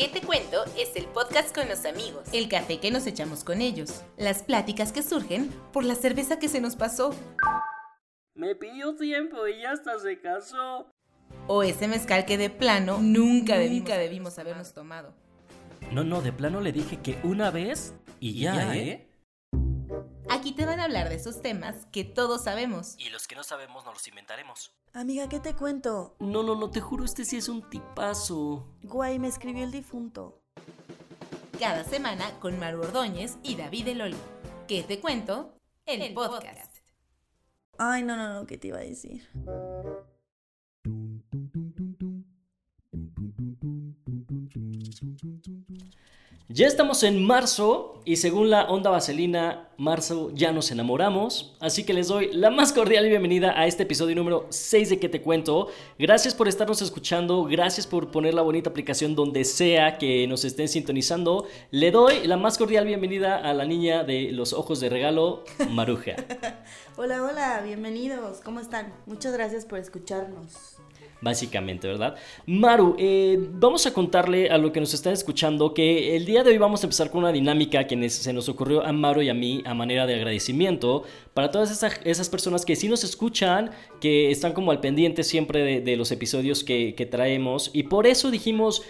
¿Qué te cuento? Es el podcast con los amigos. El café que nos echamos con ellos. Las pláticas que surgen por la cerveza que se nos pasó. Me pidió tiempo y ya hasta se casó. O ese mezcal que de plano nunca, debimos, debimos habernos tomado. No, no, de plano le dije que una vez y ya, ¿eh? ¿eh? Aquí te van a hablar de esos temas que todos sabemos. Y los que no sabemos nos los inventaremos. Amiga, ¿qué te cuento? No, no, no, te juro, este sí es un tipazo. Guay, me escribió el difunto. Cada semana con Maru Ordóñez y David Eloli. ¿Qué te cuento? El, podcast. Ay, no, no, no, ¿qué te iba a decir? Ya estamos en marzo y según la onda vaselina, marzo ya nos enamoramos. Así que les doy la más cordial bienvenida a este episodio número 6 de Que Te Cuento. Gracias por estarnos escuchando, gracias por poner la bonita aplicación donde sea que nos estén sintonizando. Le doy la más cordial bienvenida a la niña de los ojos de regalo, Maruja. hola, hola, bienvenidos. ¿Cómo están? Muchas gracias por escucharnos básicamente, ¿verdad? Maru, eh, vamos a contarle a lo que nos están escuchando que el día de hoy vamos a empezar con una dinámica que se nos ocurrió a Maru y a mí a manera de agradecimiento para todas esas, personas que sí nos escuchan, que están como al pendiente siempre de, los episodios que, que traemos y por eso dijimos...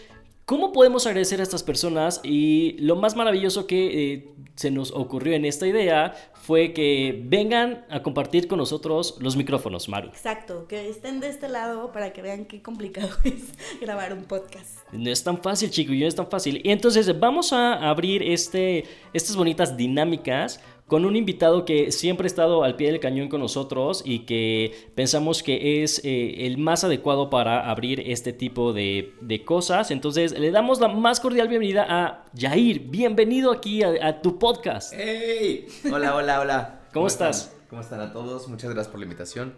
¿Cómo podemos agradecer a estas personas? Y lo más maravilloso que eh, se nos ocurrió en esta idea fue que vengan a compartir con nosotros los micrófonos, Maru. Exacto, que estén de este lado para que vean qué complicado es grabar un podcast. No es tan fácil, chicos, no es tan fácil. Y entonces vamos a abrir este, estas bonitas dinámicas con un invitado que siempre ha estado al pie del cañón con nosotros y que pensamos que es eh, el más adecuado para abrir este tipo de, cosas. Entonces le damos la más cordial bienvenida a Jair. Bienvenido aquí a, tu podcast. ¡Hey! Hola, hola, hola. ¿Cómo, estás? ¿Cómo están a todos? Muchas gracias por la invitación.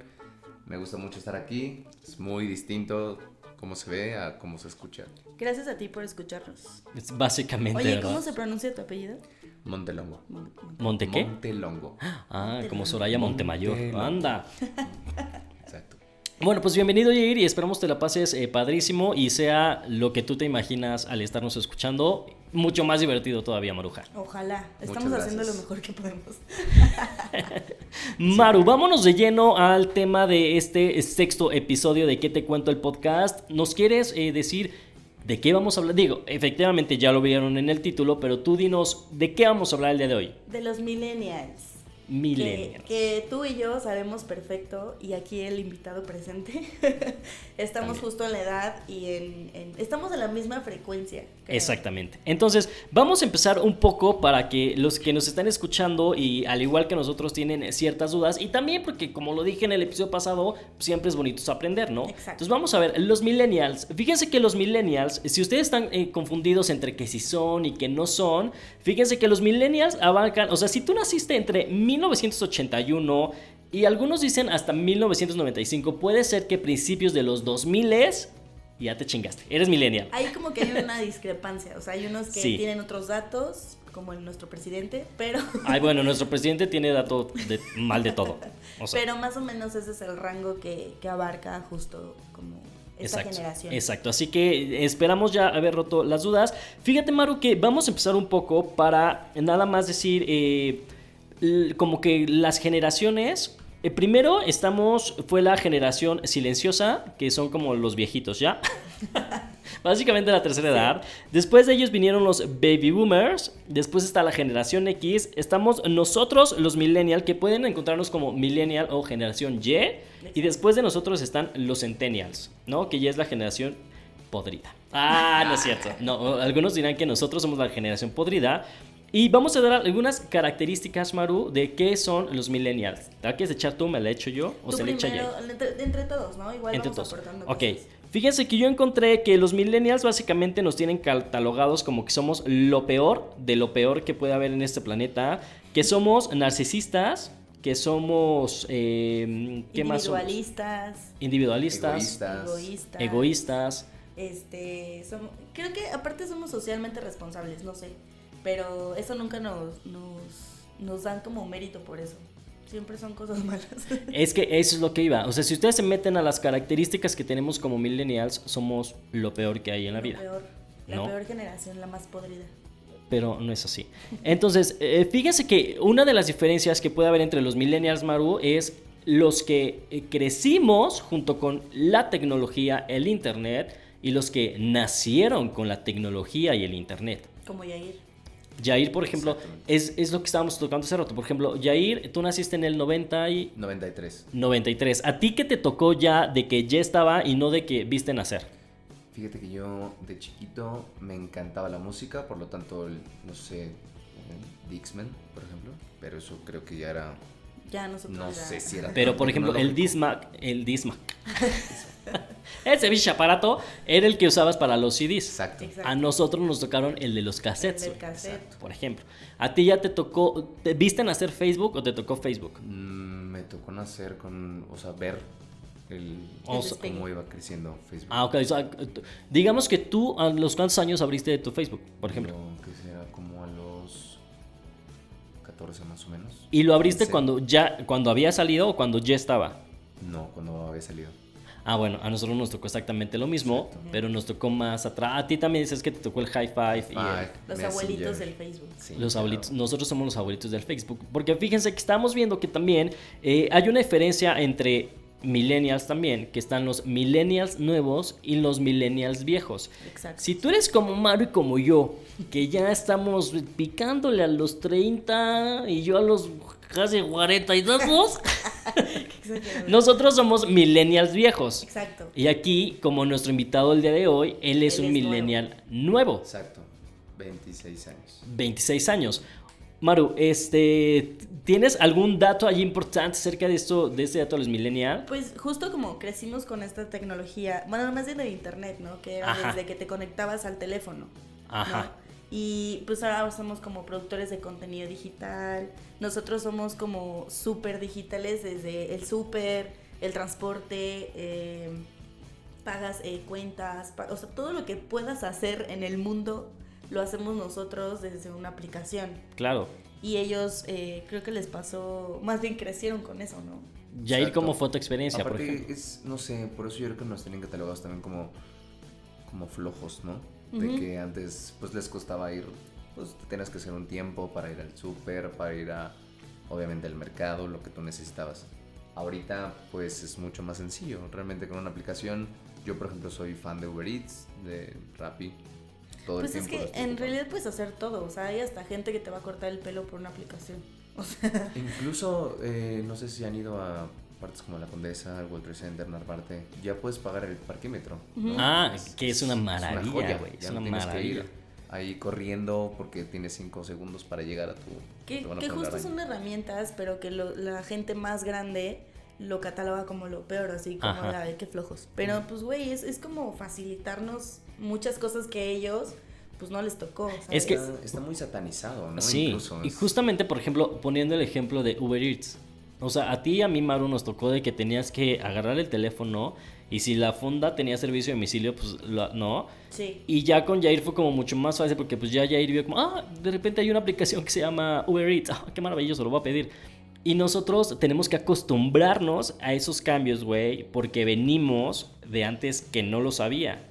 Me gusta mucho estar aquí. Es muy distinto cómo se ve a cómo se escucha. Gracias a ti por escucharnos. Es básicamente. Oye, ¿cómo se pronuncia tu apellido? Montelongo. ¿Monte qué? Montelongo. Ah, como Soraya Montemayor. Anda. Exacto. Bueno, pues bienvenido Jair y esperamos te la pases eh, padrísimo y sea lo que tú te imaginas al estarnos escuchando, mucho más divertido todavía, Maruja. Ojalá, estamos haciendo lo mejor que podemos. Maru, vámonos de lleno al tema de este sexto episodio de ¿Qué te cuento el podcast? ¿Nos quieres eh, decir ¿De qué vamos a hablar? Digo, efectivamente ya lo vieron en el título, pero tú dinos, ¿de qué vamos a hablar el día de hoy? De los millennials. Millennials. Que, tú y yo sabemos perfecto, y aquí el invitado presente, estamos justo en la edad y en, estamos en la misma frecuencia. Exactamente. Entonces, vamos a empezar un poco para que los que nos están escuchando y al igual que nosotros tienen ciertas dudas, y también porque como lo dije en el episodio pasado, siempre es bonito aprender, ¿no? Exacto. Entonces vamos a ver, los millennials, fíjense que los millennials, si ustedes están eh, confundidos entre que sí son y que no son, fíjense que los millennials abarcan, o sea, si tú naciste entre 1981 y algunos dicen hasta 1995. Puede ser que principios de los 2000 es ya te chingaste. Eres millennial. Hay como que hay una discrepancia. O sea, hay unos que tienen otros datos, como el nuestro presidente, pero. Ay, bueno, nuestro presidente tiene datos de, mal de todo. Pero más o menos ese es el rango que, abarca justo como esta generación. Exacto, así que esperamos ya haber roto las dudas. Fíjate, Maru, que vamos a empezar un poco para nada más decir. Eh, como que las generaciones eh, primero estamos, fue la generación silenciosa, que son como los viejitos ya. Básicamente la tercera edad. Después de ellos vinieron los baby boomers. Después está la generación X. Estamos nosotros, los millennials, que pueden encontrarnos como millennial o generación Y. Y después de nosotros están los centennials, ¿no? Que ya es la generación podrida. Ah, no es cierto. No, algunos dirán que nosotros somos la generación podrida. Y vamos a dar algunas características, Maru, de qué son los millennials. ¿La quieres echar tú? ¿Me la echo yo? ¿O se le echa ya? Entre, todos, ¿no? Igual entre todos. Ok. Fíjense que yo encontré que los millennials básicamente nos tienen catalogados como que somos lo peor de lo peor que puede haber en este planeta. Que somos narcisistas, que somos... Eh, ¿Qué más somos? Individualistas. Individualistas. Egoístas. Egoístas. Este, somos, creo que aparte somos socialmente responsables, no sé. Pero eso nunca nos, nos, nos dan como mérito por eso. Siempre son cosas malas. Es que eso es lo que iba. O sea, si ustedes se meten a las características que tenemos como millennials, somos lo peor que hay en la vida. Peor. La ¿no? peor generación, la más podrida. pero no es así. Entonces, eh, fíjense que una de las diferencias que puede haber entre los millennials, Maru, es los que eh, crecimos junto con la tecnología, el Internet, y los que nacieron con la tecnología y el Internet. Como Yair. Jair, por ejemplo, es, es lo que estábamos tocando hace rato. Por ejemplo, Jair, tú naciste en el 90 y 93. 93. ¿A ti qué te tocó ya de que ya estaba y no de que viste nacer? Fíjate que yo de chiquito me encantaba la música, por lo tanto, el- no sé, Dixman, por ejemplo, pero eso creo que ya era, Ya nosotros no ya- sé si era... Pero, por ejemplo, el. Dismac, el Dismac. Ese bicho aparato era el que usabas para los CDs. Exacto. Exacto. A nosotros nos tocaron el de los cassettes, El del cassette. por ejemplo. ¿A ti ya te tocó, te viste nacer Facebook o te tocó Facebook? Mm, me tocó nacer con, o sea, ver el, O sea- cómo iba creciendo Facebook. Ah, ok. o sea, t- digamos que tú, ¿a los cuántos años abriste tu Facebook, por ejemplo? Yo, que será como a los 14 más o menos. ¿Y lo abriste 15. cuando ya cuando había salido o cuando ya estaba? No, cuando había salido. Ah, bueno, a nosotros nos tocó exactamente lo mismo, Exacto. pero nos tocó más atrás. A ti también dices que te tocó el high five y el- Los Messenger. abuelitos del Facebook. Sí, los claro. abuelitos. Nosotros somos los abuelitos del Facebook. Porque fíjense que estamos viendo que también eh, hay una diferencia entre millennials también, que están los millennials nuevos y los millennials viejos. Exacto. Si tú eres como Mario y como yo, que ya estamos picándole a los 30 y yo a los casi 42, Exagerado. nosotros somos millennials viejos. Exacto. Y aquí, como nuestro invitado el día de hoy, él es Él un es millennial nuevo. Exacto. 26 años. 26 años. Maru, este, ¿tienes algún dato allí importante acerca de esto, de este dato de los millennials? Pues justo como crecimos con esta tecnología, bueno, más bien de internet, ¿no? Que era Ajá. desde que te conectabas al teléfono. ¿no? Ajá. Y pues ahora somos como productores de contenido digital. Nosotros somos como súper digitales desde el súper, el transporte, eh, pagas eh, cuentas, o sea, todo lo que puedas hacer en el mundo lo hacemos nosotros desde una aplicación. Claro. Y ellos eh, creo que les pasó, más bien crecieron con eso, ¿no? Jair, Exacto. ¿cómo fue tu experiencia, por Aparte, ejemplo? es, no sé, por eso yo creo que nos tienen catalogados también como, como flojos, ¿no? De Ujú. que antes, pues les costaba ir, pues tenías que hacer un tiempo para ir al súper, para ir a, obviamente, al mercado, lo que tú necesitabas. Ahorita, pues es mucho más sencillo. Realmente con una aplicación, yo por ejemplo soy fan de Uber Eats, de Rappi, todo Pues el es tiempo. que en ocupando. realidad puedes hacer todo, o sea, hay hasta gente que te va a cortar el pelo por una aplicación. O sea, Incluso, eh, no sé si han ido a partes como la Condesa, el World Trade Center, Narvarte, ya puedes pagar el parquímetro. ¿no? Ah, que es una joya, maravilla, güey. Es ya una no tienes que maravilla. ir ahí corriendo porque tienes 5 segundos para llegar a tu... que, que justo son herramientas, pero que lo- la gente más grande lo cataloga como lo peor, así como Ajá. de, "Ay, qué flojos. Pero pues, güey, es, es como facilitarnos muchas cosas que a ellos, pues no les tocó. Es que-. Está, está muy satanizado, ¿no? Sí, Incluso y justamente, por ejemplo, poniendo el ejemplo de Uber Eats. O sea, a ti y a mí, Maru, nos tocó de que tenías que agarrar el teléfono y si la fonda tenía servicio de domicilio, pues no. Sí. Y ya con Jair fue como mucho más fácil porque pues ya Jair vio como, ah, de repente hay una aplicación que se llama Uber Eats, ah, qué maravilloso, lo voy a pedir. Y nosotros tenemos que acostumbrarnos a esos cambios, güey, porque venimos de antes que no lo sabía.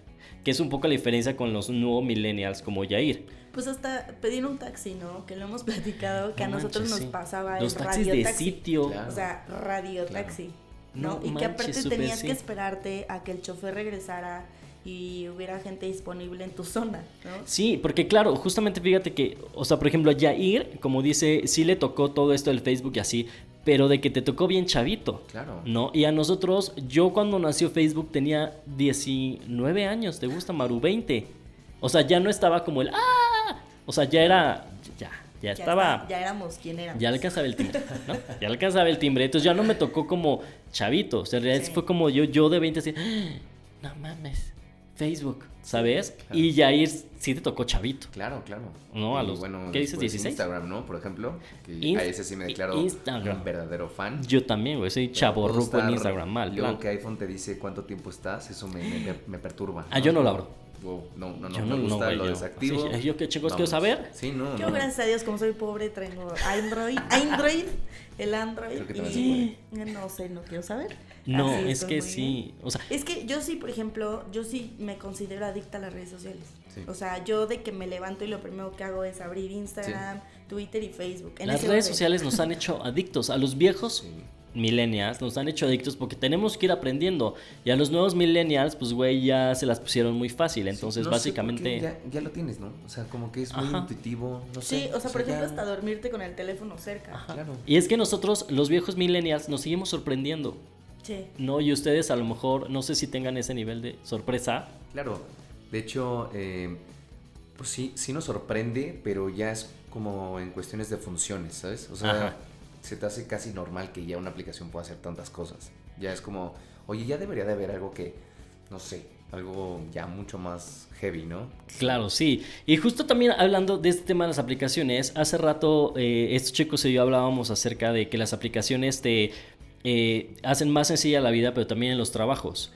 Que es un poco la diferencia con los nuevos millennials como Jair. Pues hasta pedir un taxi, ¿no? Que lo hemos platicado, que No a nosotros manches, nos sí. pasaba Los el taxis radio de taxi. sitio. Claro. O sea, radio taxi. No ¿no? y que aparte tenías sí. que esperarte a que el chofer regresara y hubiera gente disponible en tu zona, ¿no? Sí, porque claro, justamente fíjate que, o sea, por ejemplo, a Jair, como dice, sí le tocó todo esto del Facebook y así, pero de que te tocó bien chavito. Claro. ¿No? Y a nosotros, yo cuando nació Facebook tenía 19 años, ¿te gusta, Maru? 20. O sea, ya no estaba como el ¡ah! O sea, ya era, ya, ya, Ya estaba, está- ya éramos quien éramos. ya alcanzaba el timbre, ¿no? Ya alcanzaba el timbre. Entonces ya no me tocó como chavito. O sea, en realidad Sí. fue como yo, yo de 20 así, ¡ah! no mames, Facebook, ¿sabes? Claro. Y Jair sí te tocó chavito. Claro, claro. No, a los- bueno, ¿qué dices, después 16? Instagram, ¿no? Por ejemplo, que Inst- a ese sí me declaro Instagram. un verdadero fan. Yo también, güey, soy chaborruco en Instagram, mal. Luego plan. que iPhone te dice cuánto tiempo estás, eso me, me, me perturba. Ah, yo no lo abro. wow, no, no, no, Yo me gusta, lo yo- desactivo. sí, yo qué chicos quiero saber. Sí, no, Yo, no. gracias a Dios, como soy pobre, traigo Android, Android, el Android. Creo que y no sé, no quiero saber. No, Así es que sí. O sea, Es que yo sí, por ejemplo, yo sí me considero adicta a las redes sociales. Sí. O sea, yo de que me levanto y lo primero que hago es abrir Instagram, Twitter y Facebook. en las redes orden. sociales nos han hecho adictos. A los viejos Sí. millennials nos han hecho adictos porque tenemos que ir aprendiendo. Y a los nuevos millennials, pues güey, ya se las pusieron muy fácil. Entonces, No básicamente... Ya, ya lo tienes, ¿no? O sea, como que es muy Ajá. intuitivo, no Sí, sé. o sea, por ejemplo, ya- hasta dormirte con el teléfono cerca. Ajá. Claro. Y es que nosotros, los viejos millennials, nos seguimos sorprendiendo. Sí. ¿no? Y ustedes a lo mejor, no sé si tengan ese nivel de sorpresa. Claro, de hecho, eh, pues sí, sí nos sorprende, pero ya es como en cuestiones de funciones, ¿sabes? O sea, Ajá. se te hace casi normal que ya una aplicación pueda hacer tantas cosas. Ya es como, oye, ya debería de haber algo que, no sé, algo ya mucho más heavy, ¿no? Claro, sí. Y justo también hablando de este tema de las aplicaciones, hace rato eh, estos chicos y yo hablábamos acerca de que las aplicaciones te eh, hacen más sencilla la vida, pero también en los trabajos.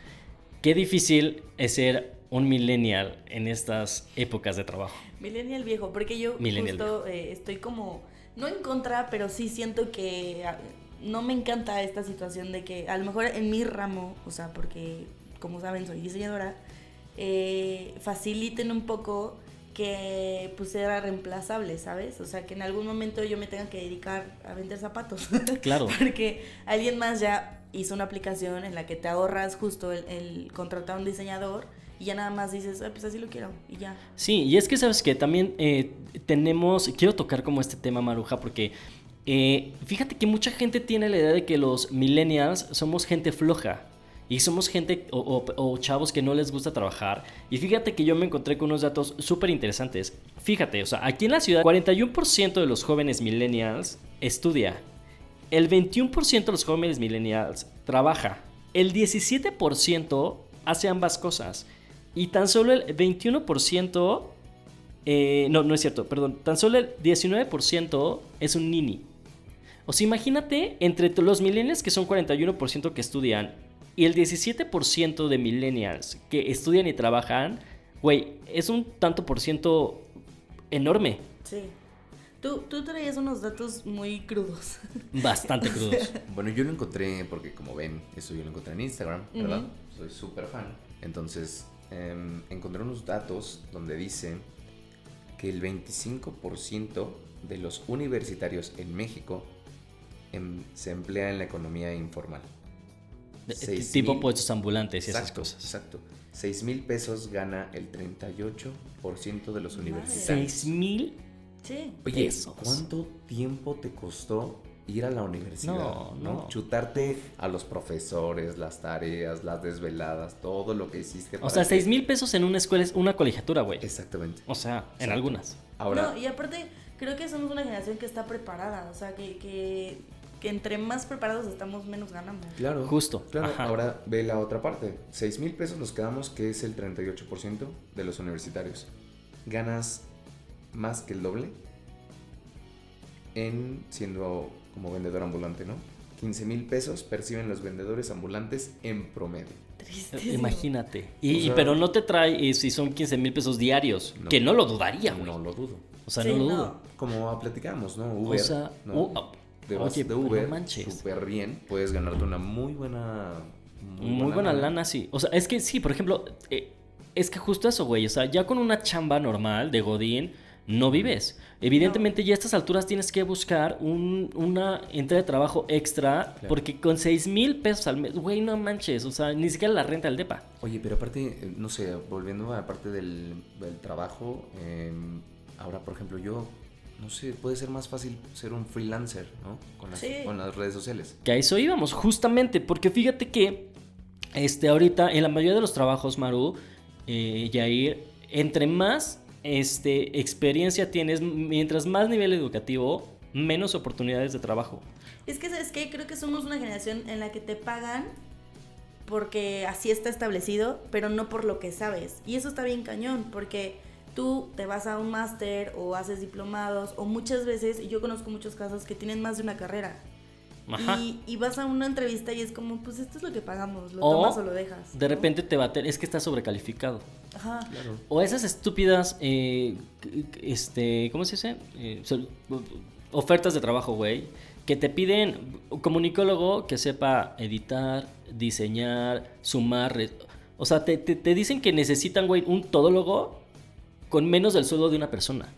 Qué difícil es ser un millennial en estas épocas de trabajo. Millennial viejo, porque yo Millennial justo eh, estoy como, no en contra, pero sí siento que ah, no me encanta esta situación de que a lo mejor en mi ramo, o sea, porque como saben soy diseñadora, eh, faciliten un poco que pues era reemplazable, ¿sabes? O sea, que en algún momento yo me tenga que dedicar a vender zapatos. Claro. Porque alguien más ya hizo una aplicación en la que te ahorras justo el, el contratar a un diseñador y ya nada más dices, "Ah, pues así lo quiero y ya. Sí, y es que sabes que también eh, tenemos, quiero tocar como este tema, Maruja, porque eh, fíjate que mucha gente tiene la idea de que los millennials somos gente floja. Y somos gente o, chavos que no les gusta trabajar. Y fíjate que yo me encontré con unos datos súper interesantes. Fíjate, o sea, aquí en la ciudad, 41% de los jóvenes millennials estudia. El 21% de los jóvenes millennials trabaja. El 17% hace ambas cosas. Y tan solo el 21%... eh, no, no es cierto, perdón. Tan solo el 19% es un nini. O sea, imagínate entre los millennials que son 41% que estudian y el 17% de millennials que estudian y trabajan, güey, es un tanto por ciento enorme. Sí. Tú, tú traías unos datos muy crudos. Bastante crudos. Bueno, yo lo encontré porque como ven, eso yo lo encontré en Instagram, ¿verdad? Soy súper fan. Entonces, em, encontré unos datos donde dice que el 25% de los universitarios en México em, se emplea en la economía informal. Seis tipo mil- puestos ambulantes y esas Exacto, cosas. exacto. 6 mil pesos gana el 38% de los universitarios. 6 mil Sí. Oye, pesos. ¿cuánto tiempo te costó ir a la universidad? No, no. Chutarte a los profesores, las tareas, las desveladas, todo lo que hiciste. O sea, que- 6 mil pesos en una escuela es una colegiatura, güey. Exactamente. O sea, en algunas. Ahora, No, y aparte, creo que somos una generación que está preparada. O sea, que entre más preparados estamos, menos ganamos. claro. Justo, Claro, ajá. ahora ve la otra parte. 6 mil pesos nos quedamos, que es el 38% de los universitarios. Ganas más que el doble en siendo como vendedor ambulante, ¿no? 15 mil pesos perciben los vendedores ambulantes en promedio. Tristísimo. Imagínate. Y, O sea- y- pero no te trae eh, si son 15 mil pesos diarios. No. que no lo dudaría, güey. No lo dudo. O sea, Sí, no lo no. dudo. Como platicamos, ¿no? Uber. sea, ¿no? Te vas oye, de no Uber manches. súper bien. Puedes ganarte una muy buena. Muy, buena lana, sí. O sea, es que sí, por ejemplo, eh, es que justo eso, güey. O sea, ya con una chamba normal de Godín, no vives. Evidentemente, ya a estas alturas tienes que buscar un- una entrada de trabajo extra, Claro. porque con 6 mil pesos al mes, güey, no manches. O sea, ni siquiera la renta del DEPA. Oye, pero aparte, eh, no sé, volviendo a la parte del, del trabajo, eh, ahora, por ejemplo, yo, no sé, puede ser más fácil ser un freelancer, ¿no? Con las, Sí. con las redes sociales. Que a eso íbamos, justamente, porque fíjate que este, ahorita en la mayoría de los trabajos, Maru, eh, Yair, entre más este, experiencia tienes, mientras más nivel educativo, menos oportunidades de trabajo. Es que, ¿sabes qué? Creo que somos una generación en la que te pagan porque así está establecido, pero no por lo que sabes. Y eso está bien cañón, porque tú te vas a un máster o haces diplomados, o muchas veces, y yo conozco muchos casos que tienen más de una carrera. Ajá. Y, y vas a una entrevista y es como, pues esto es lo que pagamos, lo O, tomas o lo dejas. De ¿no? repente te va a tener, es que está sobrecalificado. Ajá. O esas estúpidas, eh, este, ¿cómo se dice? Eh, ofertas de trabajo, güey, que te piden un comunicólogo que sepa editar, diseñar, sumar. O sea, te, te- te dicen que necesitan, güey, un todólogo con menos del sueldo de una persona.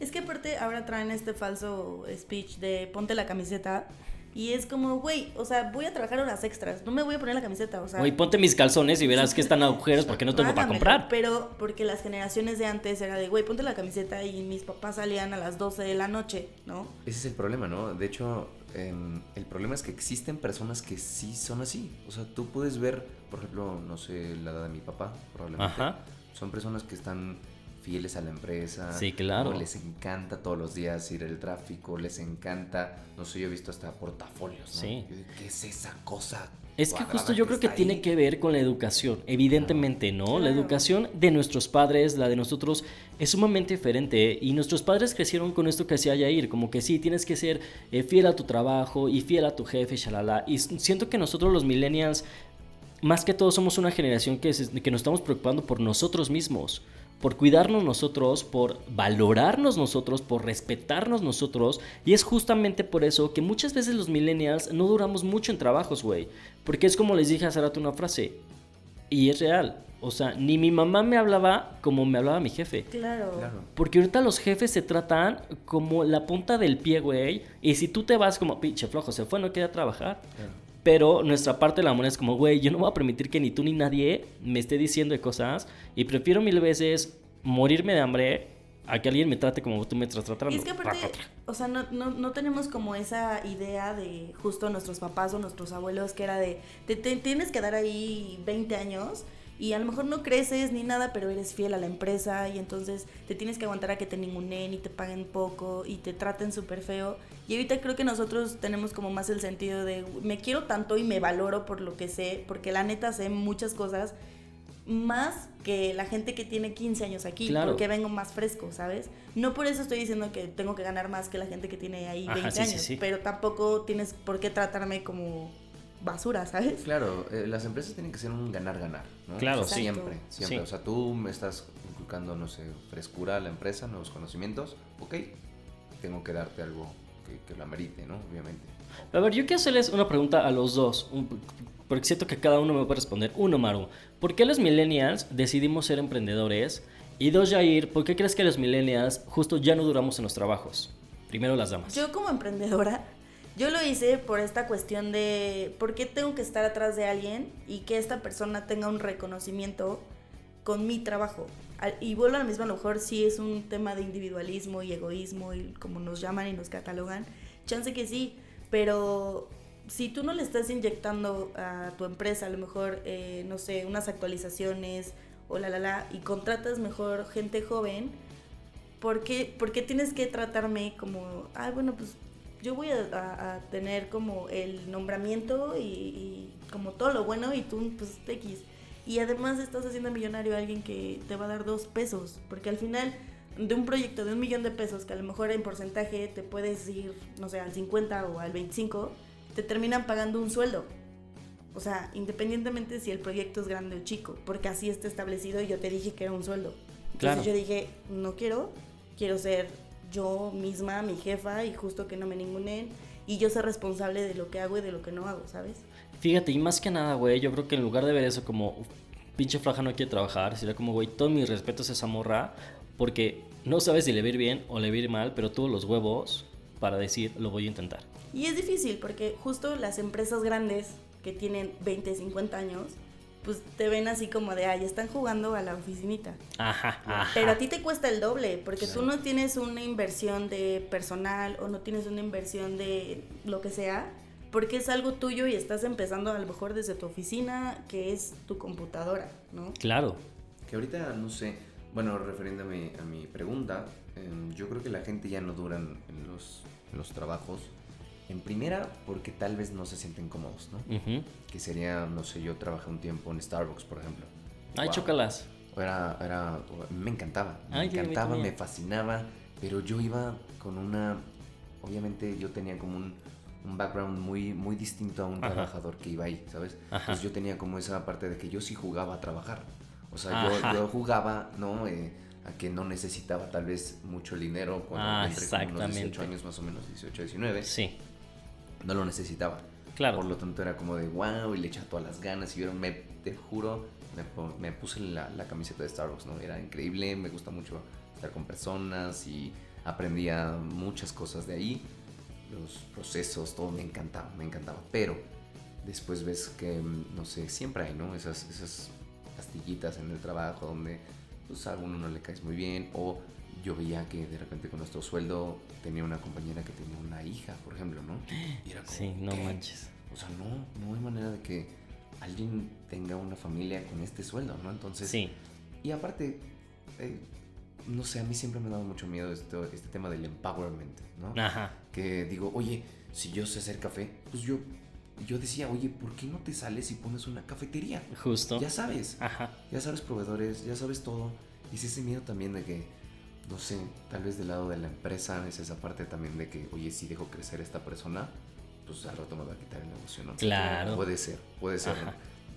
Es que aparte ahora traen este falso speech de ponte la camiseta y es como, güey, o sea, voy a trabajar horas extras, no me voy a poner la camiseta, o sea... Güey, ponte mis calzones y verás que están agujeros porque no tengo para comprar. Pero porque las generaciones de antes era de, güey, ponte la camiseta y mis papás salían a las 12 de la noche, ¿no? Ese es el problema, ¿no? De hecho, em, el problema es que existen personas que sí son así. O sea, tú puedes ver, por ejemplo, no sé, la edad de mi papá, probablemente. Ajá. Son personas que están fieles a la empresa. Sí, claro. ¿no? Les encanta todos los días ir al tráfico, les encanta, no sé, yo he visto hasta portafolios, ¿no? Sí. Yo digo, ¿Qué es esa cosa? Es que justo yo creo que tiene ahí?" que ver con la educación, evidentemente, ¿no? La educación de nuestros padres, la de nosotros, es sumamente diferente. Y nuestros padres crecieron con esto que hacía Yair, como que sí, tienes que ser eh, fiel a tu trabajo y fiel a tu jefe, shalala. Y siento que nosotros los millennials, más que todo, somos una generación que, se- que nos estamos preocupando por nosotros mismos. Por cuidarnos nosotros, por valorarnos nosotros, por respetarnos nosotros. Y es justamente por eso que muchas veces los millennials no duramos mucho en trabajos, güey. Porque es como les dije hace rato una frase. Y es real. O sea, ni mi mamá me hablaba como me hablaba mi jefe. Claro. Claro. Porque ahorita los jefes se tratan como la punta del pie, güey. Y si tú te vas como, pinche flojo, se fue, no quería trabajar. claro. Pero nuestra parte de la moneda es como, güey, yo no voy a permitir que ni tú ni nadie me esté diciendo de cosas. Y prefiero mil veces morirme de hambre a que alguien me trate como tú me estás tratando. Y es que aparte, o sea, no, no, no tenemos como esa idea de justo nuestros papás o nuestros abuelos que era de, te, te tienes que dar ahí 20 años y a lo mejor no creces ni nada, pero eres fiel a la empresa y entonces te tienes que aguantar a que te ningunen y te paguen poco y te traten súper feo. Y ahorita creo que nosotros tenemos como más el sentido de, me quiero tanto y me valoro por lo que sé, porque la neta sé muchas cosas más que la gente que tiene 15 años aquí, Claro. porque vengo más fresco, ¿sabes? No por eso estoy diciendo que tengo que ganar más que la gente que tiene ahí Ajá, 20 sí, sí, años, sí. pero tampoco tienes por qué tratarme como basura, ¿sabes? Claro, eh, las empresas tienen que ser un ganar-ganar, ¿no? Claro. Siempre, siempre. Sí. O sea, tú me estás inculcando, no sé, frescura a la empresa, nuevos conocimientos, ok, tengo que darte algo que, que lo amerite, ¿no? Obviamente. A ver, yo quiero hacerles una pregunta a los dos, porque siento que cada uno me puede responder. Uno, Maru, ¿por qué los millennials decidimos ser emprendedores? Y dos, Jair, ¿por qué crees que los millennials justo ya no duramos en los trabajos? Primero las damas. Yo como emprendedora, yo lo hice por esta cuestión de por qué tengo que estar atrás de alguien y que esta persona tenga un reconocimiento con mi trabajo. Y vuelvo a lo mismo, a lo mejor sí es un tema de individualismo y egoísmo y como nos llaman y nos catalogan, chance que sí, pero si tú no le estás inyectando a tu empresa, a lo mejor, eh, no sé, unas actualizaciones o la la la, y contratas mejor gente joven, ¿por qué, por qué tienes que tratarme como, ay, bueno, pues yo voy a, a- a tener como el nombramiento y, y como todo lo bueno y tú, pues, X. Y además estás haciendo millonario a alguien que te va a dar dos pesos, porque al final de un proyecto de un millón de pesos, que a lo mejor en porcentaje te puedes ir, no sé, al 50 o al 25, te terminan pagando un sueldo. O sea, independientemente si el proyecto es grande o chico, porque así está establecido y yo te dije que era un sueldo. Entonces Claro. yo dije, no quiero, quiero ser yo misma, mi jefa, y justo que no me ningunen, y yo ser responsable de lo que hago y de lo que no hago, ¿sabes? Fíjate, y más que nada, güey, yo creo que en lugar de ver eso como "Uf, pinche flaja no quiere trabajar, sería como, güey, todos mis respetos a esa morra, porque no sabes si le va a ir bien o le va a ir mal, pero tuvo los huevos para decir, lo voy a intentar. Y es difícil porque justo las empresas grandes que tienen 20, 50 años, pues te ven así como de, ay, están jugando a la oficinita. Ajá, ajá. Pero a ti te cuesta el doble, porque tú no tienes una inversión de personal o no tienes una inversión de lo que sea, porque es algo tuyo y estás empezando a lo mejor desde tu oficina, que es tu computadora, ¿no? Claro. Que ahorita, no sé, bueno, refiriéndome a mi pregunta, em, yo creo que la gente ya no dura en los, en los trabajos. En primera, porque tal vez no se sienten cómodos, ¿no? Que sería, no sé, yo trabajé un tiempo en Starbucks, por ejemplo. Ay, Wow. chócalas. Era, era, me encantaba, me Ay, encantaba, me fascinaba, pero yo iba con una, obviamente yo tenía como un, un background muy, muy distinto a un Ajá. trabajador que iba ahí, ¿sabes? Ajá. Entonces yo tenía como esa parte de que yo sí jugaba a trabajar. O sea, yo, yo jugaba, ¿no? Eh, a que no necesitaba tal vez mucho dinero cuando Ah, como unos 18 exactamente. años más o menos, 18, 19. Sí, No lo necesitaba. claro. Por lo tanto era como de wow y le echaba todas las ganas y yo me, te juro, me puse la, la camiseta de Starbucks, ¿no? Era increíble, me gusta mucho estar con personas y aprendía muchas cosas de ahí, los procesos, todo me encantaba, me encantaba. Pero después ves que, mm, no sé, siempre hay, ¿no? Esas, esas pastillitas en el trabajo donde pues a alguno no le caes muy bien o yo veía que de repente con nuestro sueldo tenía una compañera que tenía una hija, por ejemplo, ¿no? Y era como, Sí, no ¿qué? manches. O sea, no, no hay manera de que alguien tenga una familia con este sueldo, ¿no? Entonces, Sí, y aparte, eh, no sé, a mí siempre me ha dado mucho miedo esto, este tema del empowerment, ¿no? ajá. Que digo, oye, si yo sé hacer café, pues yo, yo decía, oye, ¿por qué no te sales y pones una cafetería? Justo. Ya sabes, Ajá. ya sabes proveedores, ya sabes todo. Y es ese miedo también de que, no sé, tal vez del lado de la empresa es esa parte también de que, oye, si dejo crecer a esta persona, pues al rato me va a quitar el negocio, ¿no? Claro. Puede ser, puede ser.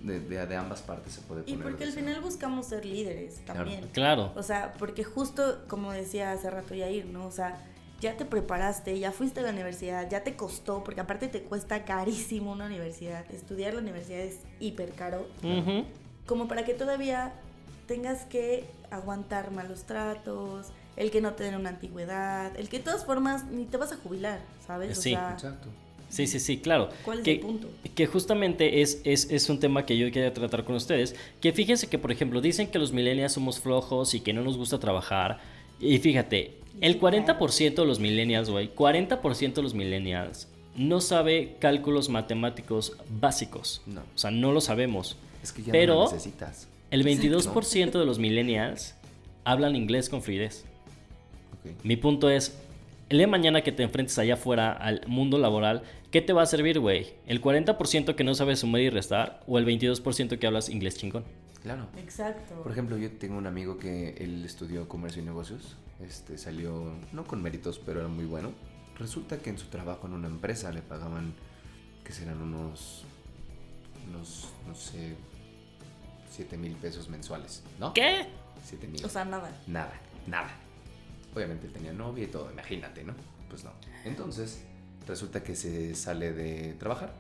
De, de- de ambas partes se puede Y poner. porque al final buscamos ser líderes también. Claro. O sea, porque justo como decía hace rato Yair, ¿no? O sea, ya te preparaste, ya fuiste a la universidad, ya te costó, porque aparte te cuesta carísimo una universidad. Estudiar la universidad es hiper caro. Como para que todavía tengas que aguantar malos tratos, el que no te den una antigüedad, el que de todas formas ni te vas a jubilar, ¿sabes? O Sí. sea, Exacto. Sí, sí, sí, claro. ¿cuál es que, el punto? que justamente es, es, es un tema que yo quería tratar con ustedes. Que fíjense que, por ejemplo, dicen que los millennials somos flojos y que no nos gusta trabajar. Y fíjate, el 40% de los millennials, güey, 40% de los millennials no sabe cálculos matemáticos básicos. No. O sea, no lo sabemos. Es que ya Pero- no lo necesitas. El 22% de los millennials hablan inglés con fluidez. Mi punto es, el día de mañana que te enfrentes allá afuera al mundo laboral, ¿qué te va a servir, güey? ¿El 40% que no sabes sumar y restar o el 22% que hablas inglés chingón? Claro. Exacto. Por ejemplo, yo tengo un amigo que él estudió comercio y negocios. Este salió, no con méritos, pero era muy bueno. Resulta que en su trabajo en una empresa le pagaban, que serán unos, unos, no sé, 7 mil pesos mensuales, ¿no? ¿Qué? 7 mil. O sea, nada. Nada, nada. Obviamente él tenía novia y todo, imagínate, ¿no? Pues no. Entonces, resulta que se sale de trabajar,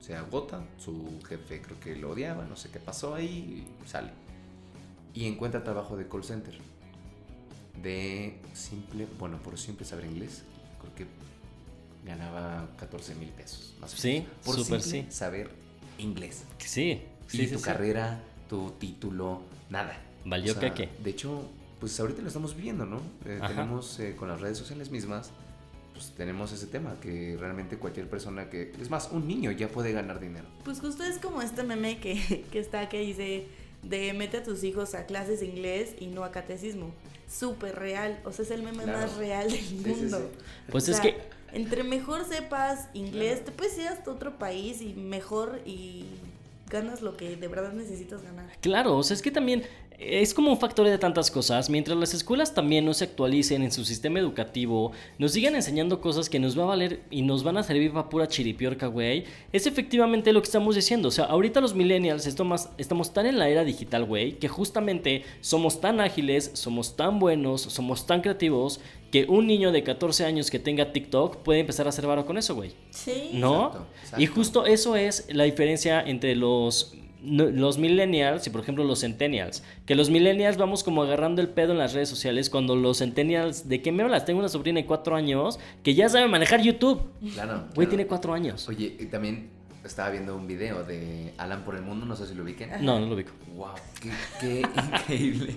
se agota, su jefe creo que lo odiaba, no sé qué pasó ahí, y sale. Y encuentra trabajo de call center. De simple, bueno, por simple saber inglés, creo que ganaba 14 mil pesos. Más o Sí, menos, por súper simple sí. saber inglés. Sí, sí, y sí, tu sí. carrera, tu título, nada. Valió caque. De hecho, pues ahorita lo estamos viviendo, ¿no? Eh, tenemos eh, con las redes sociales mismas, pues tenemos ese tema, que realmente cualquier persona que, es más, un niño ya puede ganar dinero. Pues justo es como este meme que, que está que dice de mete a tus hijos a clases de inglés y no a catecismo. Súper real. O sea, es el meme Claro. más real del sí, mundo. sí. Pues O es que, Entre mejor sepas inglés, Claro. te puedes ir hasta otro país y mejor y ganas lo que de verdad necesitas ganar. claro, o sea, es que también es como un factor de tantas cosas. Mientras las escuelas también no se actualicen en su sistema educativo, nos sigan enseñando cosas que nos va a valer y nos van a servir para pura chiripiorca, güey. Es efectivamente lo que estamos diciendo. O sea, ahorita los millennials estamos, estamos tan en la era digital, güey, que justamente somos tan ágiles, somos tan buenos, somos tan creativos, que un niño de 14 años que tenga TikTok puede empezar a hacer varo con eso, güey. Sí. ¿No? Exacto, exacto. Y justo eso es la diferencia entre los, los millennials y por ejemplo los centennials. Que los millennials vamos como agarrando el pedo en las redes sociales cuando los centennials, ¿de qué me hablas? Tengo una sobrina de cuatro años que ya sabe manejar YouTube. Claro. Güey, claro. tiene cuatro años. Oye, y también estaba viendo un video de Alan por el Mundo, no sé si lo ubiquen. No, no lo ubico. Wow, qué, qué increíble.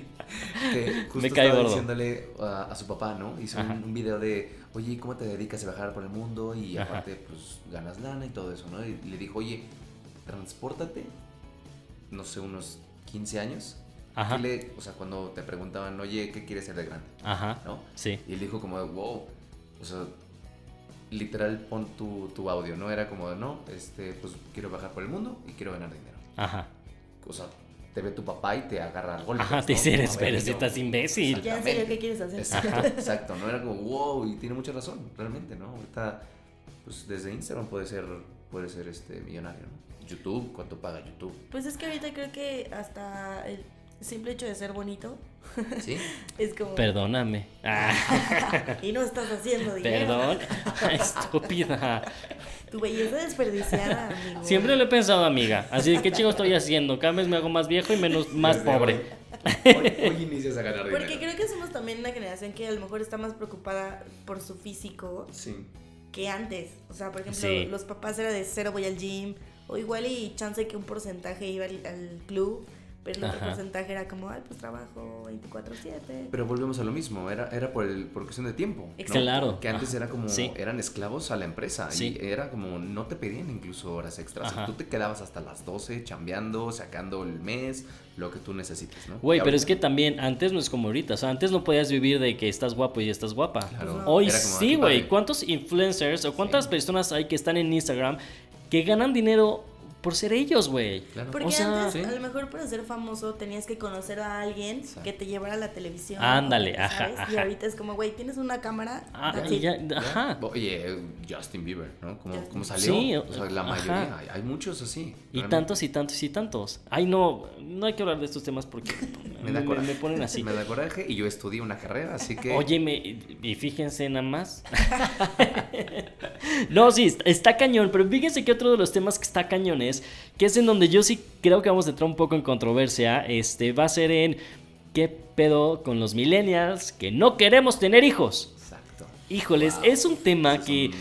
Que justo Me cae estaba gordo. diciéndole a, a su papá, ¿no? Hizo un, video de, oye, ¿cómo te dedicas a viajar por el mundo? Y Ajá. aparte, pues ganas lana y todo eso, ¿no? Y, le dijo, oye, transpórtate, no sé, unos 15 años. Ajá. ¿Qué le- o sea, cuando te preguntaban, oye, ¿qué quieres ser de grande? Ajá. ¿No? Sí. Y él dijo como, wow, o sea, literal pon tu, tu audio, ¿no? Era como, no, este, pues quiero viajar por el mundo y quiero ganar dinero. Ajá. O sea, te ve tu papá y te agarra al golpe. Ajá, te dice, eres, pero si estás imbécil. Ya en serio, ¿qué quieres hacer? Exacto, exacto, no era como, wow, y tiene mucha razón, realmente, ¿no? Ahorita pues desde Instagram puede ser, puede ser este millonario, ¿no? YouTube, ¿cuánto paga YouTube? Pues es que ahorita creo que hasta el simple hecho de ser bonito ¿Sí? es como... Perdóname. Y no estás haciendo dinero. perdón. Estúpida. Tu belleza desperdiciada, amigo. Siempre lo he pensado, amiga. Así de qué chingo estoy haciendo. Cada vez me hago más viejo y menos más Desde pobre. Hoy, hoy- hoy inicias a ganar Porque dinero. creo que somos también una generación que a lo mejor está más preocupada por su físico Sí. que antes. O sea, por ejemplo, Sí. los papás era de cero voy al gym, o igual y chance que un porcentaje iba al, al club, pero el otro Ajá. porcentaje era como, ay, pues trabajo 24/7. Pero volvemos a lo mismo, era, era por, el, por cuestión de tiempo. ¿no? Claro. Que antes era como, Sí. eran esclavos a la empresa. Sí. Y era como, no te pedían incluso horas extras. Ajá. Tú te quedabas hasta las 12 chambeando, sacando el mes, lo que tú necesites, ¿no? Güey, pero es que también antes no es como ahorita. O sea, antes no podías vivir de que estás guapo y estás guapa. Claro, Hoy era como, sí, "Aquí, güey. padre". ¿Cuántos influencers o cuántas Sí. personas hay que están en Instagram que ganan dinero por ser ellos, güey? Claro. Porque O sea, antes, sí. a lo mejor para ser famoso tenías que conocer a alguien Exacto. que te llevara a la televisión. Ándale, ¿sabes? ajá, Y ahorita es como, güey, tienes una cámara. Ah, ya- ajá. Oye, Justin Bieber, ¿no? ¿Cómo, Justin. cómo salió? Sí, o sea, la mayoría, hay, hay muchos así. Y realmente. tantos y tantos y tantos. Ay, no, no hay que hablar de estos temas porque Me me, da coraje. me ponen así. Me da coraje y yo estudié una carrera, así que... Óyeme, y y fíjense nada más. no, sí, está, está cañón, pero fíjense que otro de los temas que está cañón es, que es en donde yo sí creo que vamos a entrar un poco en controversia, este, va a ser en qué pedo con los millennials que no queremos tener hijos. Exacto. Híjoles, Wow. es un tema que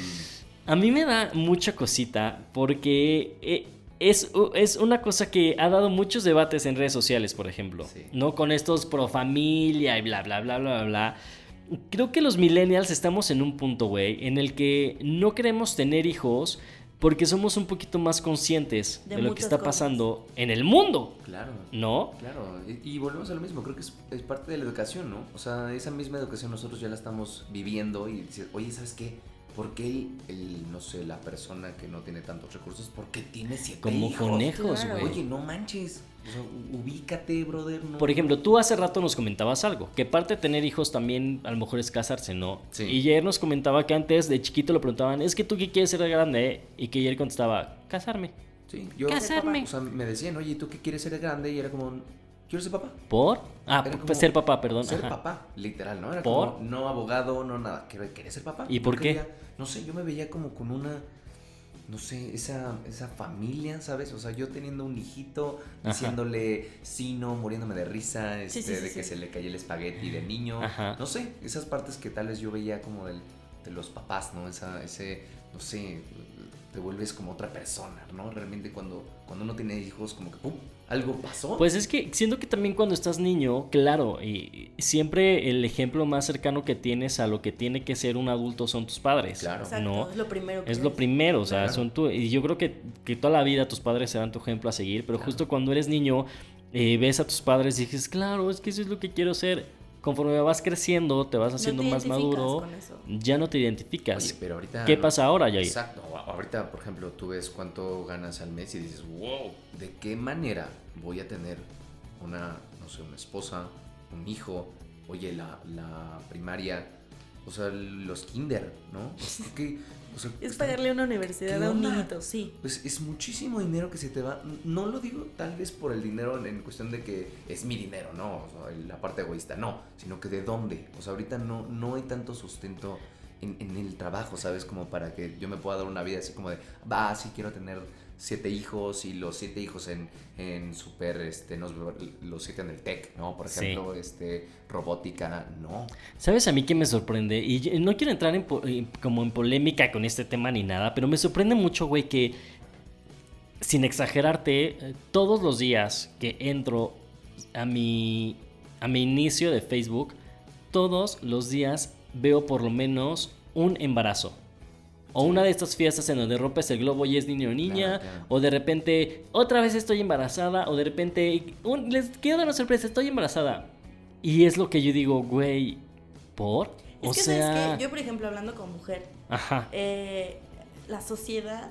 a mí me da mucha cosita porque eh, es, es una cosa que ha dado muchos debates en redes sociales, por ejemplo. Sí. ¿No? Con estos pro familia y bla, bla, bla, bla, bla, bla. Creo que los millennials estamos en un punto, güey, en el que no queremos tener hijos porque somos un poquito más conscientes de, De lo que está cosas. pasando en el mundo, Claro. ¿no? Claro, y, y volvemos a lo mismo, creo que es, es parte de la educación, ¿no? O sea, esa misma educación nosotros ya la estamos viviendo y decir, oye, ¿sabes qué? ¿Por qué el, el, no sé, la persona que no tiene tantos recursos, por qué tiene siete Como hijos? conejos, Claro. güey. Oye, no manches, o sea, ubícate, brother, no. Por ejemplo, tú hace rato nos comentabas algo, que parte de tener hijos también a lo mejor es casarse, ¿no? Sí. Y Jair nos comentaba que antes de chiquito le preguntaban, es que tú qué quieres ser de grande, y que Jair contestaba, casarme. Sí, yo, Casarme. O sea, me decían, oye, ¿tú qué quieres ser de grande? Y era como, quiero ser papá. ¿Por? Ah, como ser papá, perdón. Ser ajá. papá, literal, ¿no? Era ¿Por? como, no abogado, no nada. Quería ser papá. ¿Y por qué? quería- no sé, yo me veía como con una, no sé, esa, esa familia, ¿sabes? O sea, yo teniendo un hijito, Ajá. diciéndole sí, no, muriéndome de risa, este, sí, sí, de que se le caía el espagueti de niño. Ajá. No sé, esas partes que tal vez yo veía como del, de los papás, ¿no? Esa, ese, no sé, te vuelves como otra persona, ¿no? Realmente cuando, cuando uno tiene hijos, como que, ¡pum! Algo pasó. Pues es que siento que también cuando estás niño, claro, y siempre el ejemplo más cercano que tienes a lo que tiene que ser un adulto son tus padres. Claro. Exacto, ¿no? es lo primero que Es lo primero, o sea, Claro. son tú. Y yo creo que, que toda la vida tus padres serán tu ejemplo a seguir, pero Claro. justo cuando eres niño, eh, ves a tus padres y dices, claro, es que eso es lo que quiero ser. Conforme vas creciendo, te vas No haciendo te más maduro, con eso. ya no te identificas. Oye, pero ahorita. ¿Qué no- pasa ahora, Jair? Exacto. Ahorita, por ejemplo, tú ves cuánto ganas al mes y dices, wow, ¿de qué manera voy a tener una, no sé, una esposa, un hijo, oye, la, la primaria, o sea, los kinder, ¿no? Es que, o sea, Es está- pagarle una universidad ¿Qué a un niñito, sí. Pues es muchísimo dinero que se te va. No lo digo tal vez por el dinero en, en cuestión de que es mi dinero, no, o sea, la parte egoísta, no, sino que de dónde. O sea, ahorita no, no hay tanto sustento en, en el trabajo, ¿sabes? Como para que yo me pueda dar una vida así como de, va, sí quiero tener siete hijos y los siete hijos en, en super, este, no, los siete en el tech, ¿no? Por Sí. ejemplo, este, robótica, no. ¿Sabes a mí qué me sorprende? Y no quiero entrar en en- como en polémica con este tema ni nada, pero me sorprende mucho, güey, que sin exagerarte, eh, todos los días que entro a mi, a mi inicio de Facebook, todos los días veo por lo menos un embarazo. O una de estas fiestas en donde rompes el globo y es niño o niña. Claro, claro. O de repente, otra vez estoy embarazada. O de repente, un- les quiero dar una sorpresa, estoy embarazada. Y es lo que yo digo, güey, ¿por? Es o que, sea, ¿sabes qué? Yo, por ejemplo, hablando como mujer, ajá. eh, la sociedad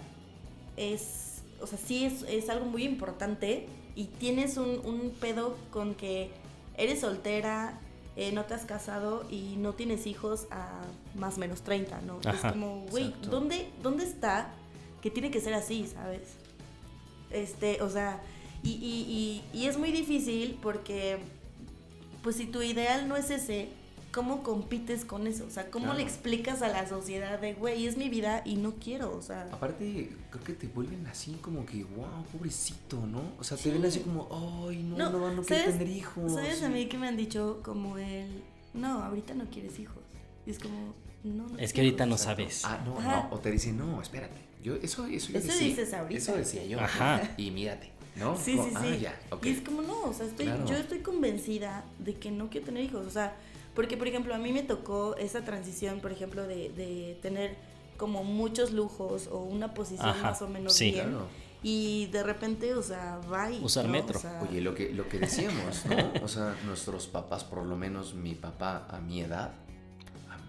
es, o sea, sí es, es algo muy importante y tienes un, un pedo con que eres soltera, eh, no te has casado y no tienes hijos a más o menos 30, ¿no? Ajá, es como, güey. ¿dónde, ¿dónde está que tiene que ser así, sabes? Este, o sea, y, y, y, y es muy difícil porque, pues si tu ideal no es ese, ¿cómo compites con eso? O sea, ¿cómo Claro. le explicas a la sociedad de, güey, es mi vida y no quiero? O sea, Aparte, creo que te vuelven así como que, wow, pobrecito, ¿no? O sea, te ven así como, ay, no, no, no, quiero ¿sabes- tener hijos. ¿Sabes a mí que me han dicho como el, no, ahorita no quieres hijos? Y es como, no, no Es que quiero. ahorita no sabes. Ah, no, Ajá. no. O te dicen, no, espérate. Yo, eso, eso, yo Eso decía. dices ahorita. Eso decía yo. Ajá. Y mírate, ¿no? Sí, Como, sí, ah, sí. ya, ok. Y es como, no, o sea, estoy, Claro. yo estoy convencida de que no quiero tener hijos. O sea, porque, por ejemplo, a mí me tocó esa transición, por ejemplo, de, de tener como muchos lujos o una posición Ajá, más o menos sí. bien. Claro. Y de repente, o sea, bye. Usar ¿no? metro. O sea, Oye, lo que, lo que decíamos, ¿no? O sea, nuestros papás, por lo menos mi papá a mi edad,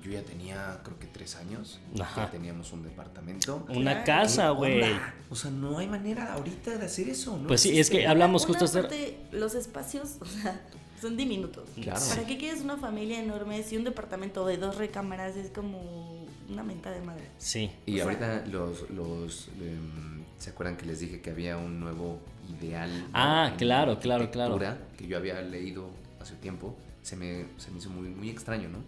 yo ya tenía creo que tres años, Ajá. ya teníamos un departamento. Una Claro. casa, ¿Qué güey. O sea, no hay manera ahorita de hacer eso, ¿no? Pues sí, es que hablamos justo hacer. parte, los espacios, o sea, son diminutos. Claro. ¿Para qué quieres una familia enorme si un departamento de dos recámaras es como una menta de madre? Sí. Y O sea- ahorita los, los em, ¿se acuerdan que les dije que había un nuevo ideal? Ah, claro, claro, claro. Que yo había leído hace tiempo, se me, se me hizo muy, muy extraño, ¿no?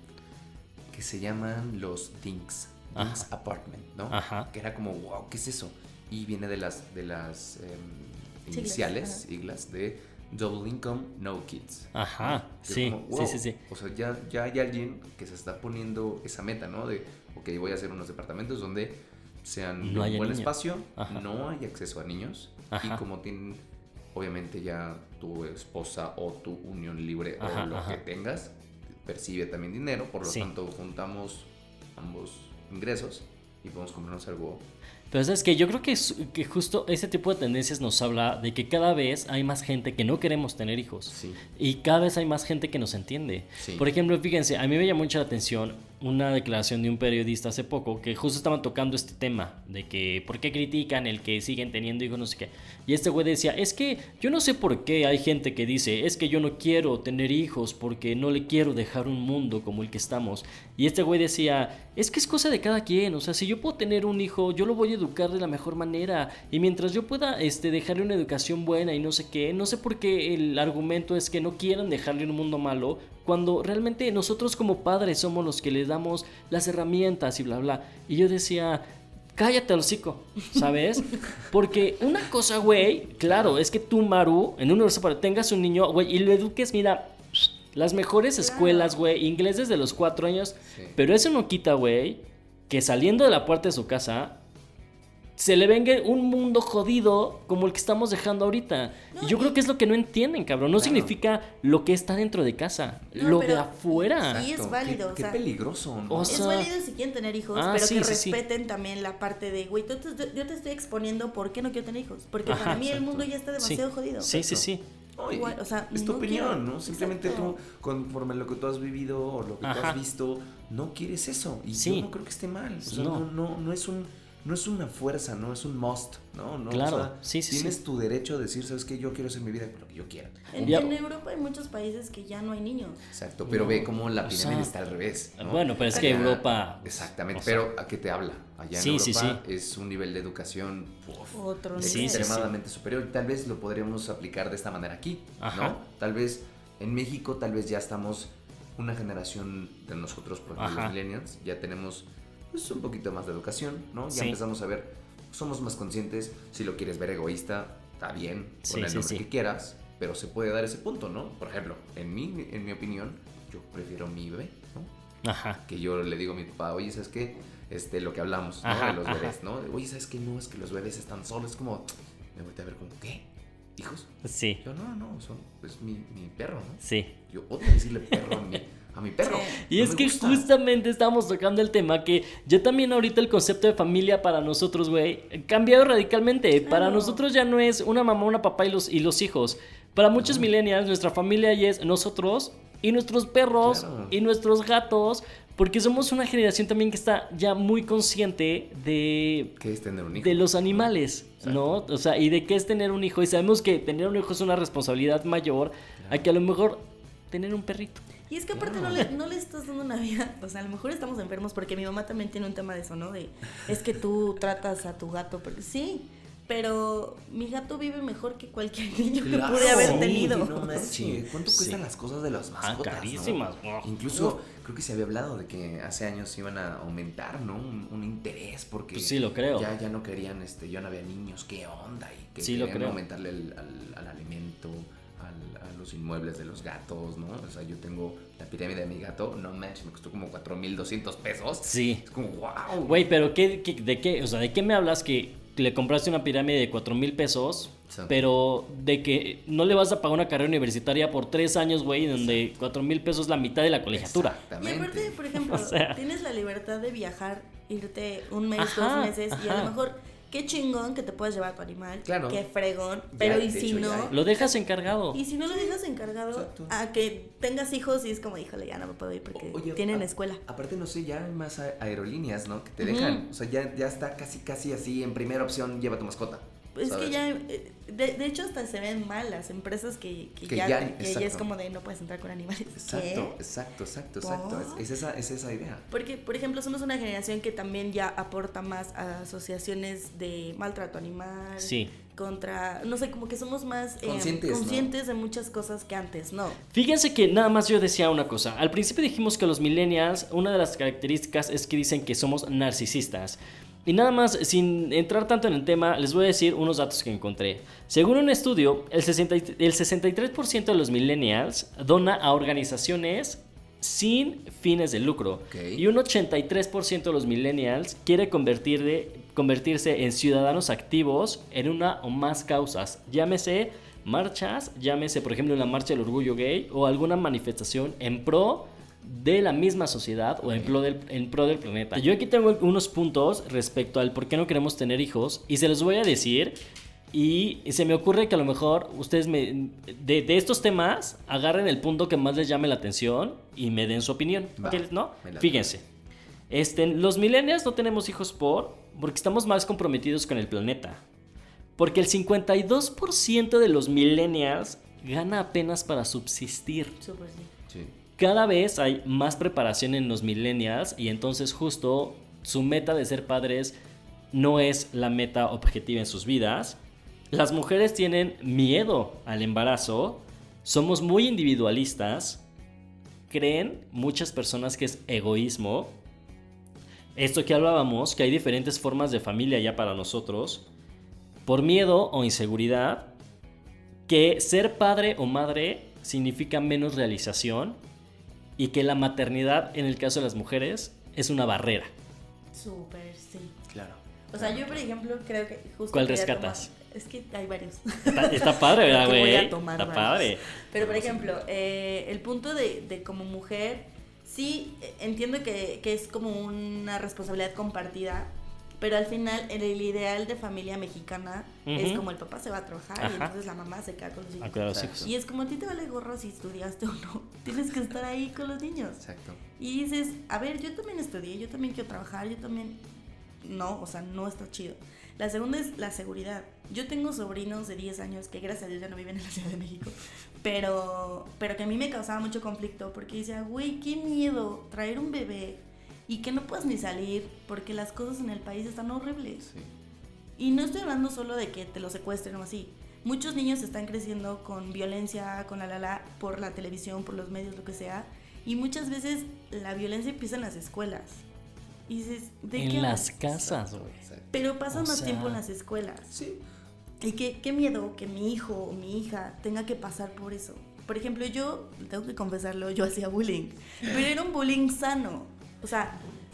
Que se llaman los Dinks, Dinks Ajá. Apartment, ¿no? Ajá. Que era como, wow, ¿qué es eso? Y viene de las, de las em, iniciales, siglas de Double Income, No Kids. Ajá. Que Sí, como, sí, wow. sí, sí. O sea, ya, ya hay alguien que se está poniendo esa meta, ¿no? De, ok, voy a hacer unos departamentos donde sean No de un buen niños. espacio, Ajá. no hay acceso a niños. Ajá. Y como tienen, obviamente ya tu esposa o tu unión libre Ajá, o lo ajá. que tengas, percibe también dinero, por lo Sí. tanto juntamos ambos ingresos y podemos comprarnos algo. Pero sabes que yo creo que, justo ese tipo de tendencias nos habla de que cada vez hay más gente que no queremos tener hijos. Sí. Y cada vez hay más gente que nos entiende. Sí. Por ejemplo, fíjense, a mí me llamó mucho la atención una declaración de un periodista hace poco que justo estaban tocando este tema de que por qué critican el que siguen teniendo hijos, no sé qué. Y este güey decía, es que yo no sé por qué hay gente que dice, es que yo no quiero tener hijos porque no le quiero dejar un mundo como el que estamos. Y este güey decía, es que es cosa de cada quien, o sea, si yo puedo tener un hijo, yo lo voy a educar de la mejor manera. Y mientras yo pueda este, dejarle una educación buena y no sé qué, no sé por qué el argumento es que no quieran dejarle un mundo malo, cuando realmente nosotros como padres somos los que les damos las herramientas y bla, bla. Y yo decía, cállate al hocico, ¿sabes? Porque una cosa, güey, claro, es que tú, Maru, en un universo para tengas un niño, güey, y lo eduques, mira, las mejores escuelas, güey, inglés desde los cuatro años, Sí. pero eso no quita, güey, que saliendo de la puerta de su casa se le venga un mundo jodido como el que estamos dejando ahorita. No, y yo y- creo que es lo que no entienden, cabrón. No Claro. significa lo que está dentro de casa, No, lo de afuera. Y es válido, Qué, o qué sea, peligroso, ¿no? o Es sea- válido si quieren tener hijos, Ah, pero sí, que sí, sí. respeten también la parte de, güey, tú te- yo te estoy exponiendo por qué no quiero tener hijos. Porque Ajá, para mí el mundo ya está Sí. demasiado jodido. Sí, sí, sí. No, y- Igual, o sea, es tu no opinión, quiero. ¿no? Simplemente Exacto. tú, conforme a lo que tú has vivido o lo que tú has visto, no quieres eso. Y Sí. yo no creo que esté mal. O sea, No. no, no, no es un. No es una fuerza, no es un must, ¿no? no Claro, o sea, sí, sí, Tienes sí. tu derecho a decir, ¿sabes qué? Yo quiero hacer mi vida lo que yo quiera. En, Ya- en Europa hay muchos países que ya no hay niños. Exacto, pero No, ve cómo la o pirámide sea, está al revés. ¿no? bueno, pero es que Allá- Europa, Exactamente, o sea, pero ¿a qué te habla? Allá en Sí, sí, Europa es un nivel de educación uf, Otro Sí, nivel. sí, sí. extremadamente superior. Tal vez lo podríamos aplicar de esta manera aquí, Ajá. ¿no? Tal vez en México, tal vez ya estamos una generación de nosotros, por ejemplo, Ajá. los millennials, ya tenemos pues, un poquito más de educación, ¿no? Ya Sí. empezamos a ver, somos más conscientes, si lo quieres ver egoísta, está bien, Sí, con el nombre sí. que quieras, pero se puede dar ese punto, ¿no? Por ejemplo, en mi, en mi opinión, yo prefiero mi bebé, ¿no? Ajá. que yo le digo a mi papá, oye, ¿sabes qué? Este, lo que hablamos, ¿no? Ajá, de los ajá. bebés, ¿no? Oye, ¿sabes qué? No, es que los bebés están solos. Es como, me volteé a ver como, ¿qué? ¿Hijos? Sí, Yo, no, no, son, pues mi, mi perro, ¿no? sí. Yo odio decirle perro a mi, a mi perro. Y No es que gusta. justamente estamos tocando el tema que ya también ahorita el concepto de familia para nosotros, güey, ha cambiado radicalmente. Para Claro. nosotros ya no es una mamá, una papá y los, y los hijos. Para muchos millennials, nuestra familia ya es nosotros y nuestros perros Claro. y nuestros gatos. Porque somos una generación también que está ya muy consciente de, ¿Qué es tener un hijo? de los animales, ¿no? O sea, y de qué es tener un hijo. Y sabemos que tener un hijo es una responsabilidad mayor a que a lo mejor tener un perrito. Y es que aparte no le, no le estás dando una vida, o sea, a lo mejor estamos enfermos porque mi mamá también tiene un tema de eso, ¿no? De, es que tú tratas a tu gato, porque sí, pero mi gato vive mejor que cualquier niño que pude haber Sí, tenido. no manches. ¿Cuánto sí. cuestan las cosas de las Ah, mascotas? no? carísimas. Oh. Incluso creo que se había hablado de que hace años iban a aumentar, ¿no? Un, un interés porque Pues sí, lo creo. Ya, ya no querían, este, ya no había niños, ¿qué onda? Y que Sí, lo querían creo. aumentarle el- al, al alimento, los inmuebles de los gatos, ¿no? O sea, yo tengo la pirámide de mi gato, no manches, me costó como 4.200 pesos. Sí. Es como, wow. Güey, pero ¿qué, qué- de qué? O sea, ¿de qué me hablas que le compraste una pirámide de 4 mil pesos? Exacto. Pero de que no le vas a pagar una carrera universitaria por tres años, güey, donde 4 mil pesos es la mitad de la colegiatura. Y Exactamente. aparte, por ejemplo, O sea. tienes la libertad de viajar, irte un mes, Ajá, dos meses, y a lo mejor, qué chingón que te puedas llevar a tu animal, Claro. qué fregón, Ya, pero y si hecho, no. Lo dejas encargado. y si no lo dejas encargado Exacto. a que tengas hijos y es como, híjole, ya no me puedo ir porque Oye, tienen a- escuela. Aparte, no sé, ya hay más aerolíneas, ¿no? Que te dejan. O sea, ya, ya está casi, casi así en primera opción, lleva tu mascota. Es ¿sabes? que ya, eh, de, de hecho hasta se ven mal las empresas que, que, Que ya, ya- que ya es como de no puedes entrar con animales. Exacto, ¿Qué? exacto, exacto, exacto. Es, es esa, es esa idea. Porque, por ejemplo, somos una generación que también ya aporta más a asociaciones de maltrato animal. Sí. Contra, no sé, como que somos más eh, Conscientes, ¿no? conscientes de muchas cosas que antes, ¿no? Fíjense que nada más yo decía una cosa. Al principio dijimos que los millennials, una de las características es que dicen que somos narcisistas. Y nada más, sin entrar tanto en el tema, les voy a decir unos datos que encontré. Según un estudio, el, 60 y- el 63% de los millennials dona a organizaciones sin fines de lucro. Y un 83% de los millennials quiere convertir de- convertirse en ciudadanos activos en una o más causas. Llámese marchas, llámese por ejemplo la marcha del orgullo gay o alguna manifestación en pro de la misma sociedad o en pro, del, en pro del planeta. Yo aquí tengo unos puntos respecto al por qué no queremos tener hijos y se los voy a decir y se me ocurre que a lo mejor ustedes me, de, de estos temas agarren el punto que más les llame la atención y me den su opinión. Va, ¿Qué- ¿No? Fíjense. Este, los millennials no tenemos hijos por porque estamos más comprometidos con el planeta. Porque el 52% de los millennials gana apenas para subsistir. Súper sí. Cada vez hay más preparación en los millennials y entonces justo su meta de ser padres no es la meta objetiva en sus vidas. Las mujeres tienen miedo al embarazo, somos muy individualistas, creen muchas personas que es egoísmo. Esto que hablábamos, que hay diferentes formas de familia ya para nosotros, por miedo o inseguridad, que ser padre o madre significa menos realización y que la maternidad en el caso de las mujeres es una barrera. Súper sí. Claro. O sea, yo, por ejemplo, creo que justo. ¿Cuál rescatas? tomar- Es que hay varios. Está, está padre, ¿verdad, voy güey? a tomar Está varios. padre. Pero, por ejemplo, eh, el punto de, de como mujer, sí eh, entiendo que, que es como una responsabilidad compartida, pero al final en el ideal de familia mexicana es Ujú. como el papá se va a trabajar y Ajá. entonces la mamá se queda con los A hijos. a los hijos. Y es como a ti te vale gorro si estudiaste o no, tienes que estar ahí con los niños. Exacto. Y dices, a ver, yo también estudié, yo también quiero trabajar, yo también... No, o sea, no está chido. La segunda es la seguridad. Yo tengo sobrinos de 10 años que gracias a Dios ya no viven en la Ciudad de México, pero, pero que a mí me causaba mucho conflicto porque decía, güey, qué miedo traer un bebé y que no puedas ni salir porque las cosas en el país están horribles. Sí. Y no estoy hablando solo de que te lo secuestren o así. Muchos niños están creciendo con violencia, con la la la, por la televisión, por los medios, lo que sea. Y muchas veces la violencia empieza en las escuelas. Y dices, ¿de qué En las hablas? casas, güey. Pero pasan O más sea- tiempo en las escuelas. Sí. Y qué, qué miedo que mi hijo o mi hija tenga que pasar por eso. Por ejemplo, yo, tengo que confesarlo, yo hacía bullying. Pero era un bullying sano. O sea,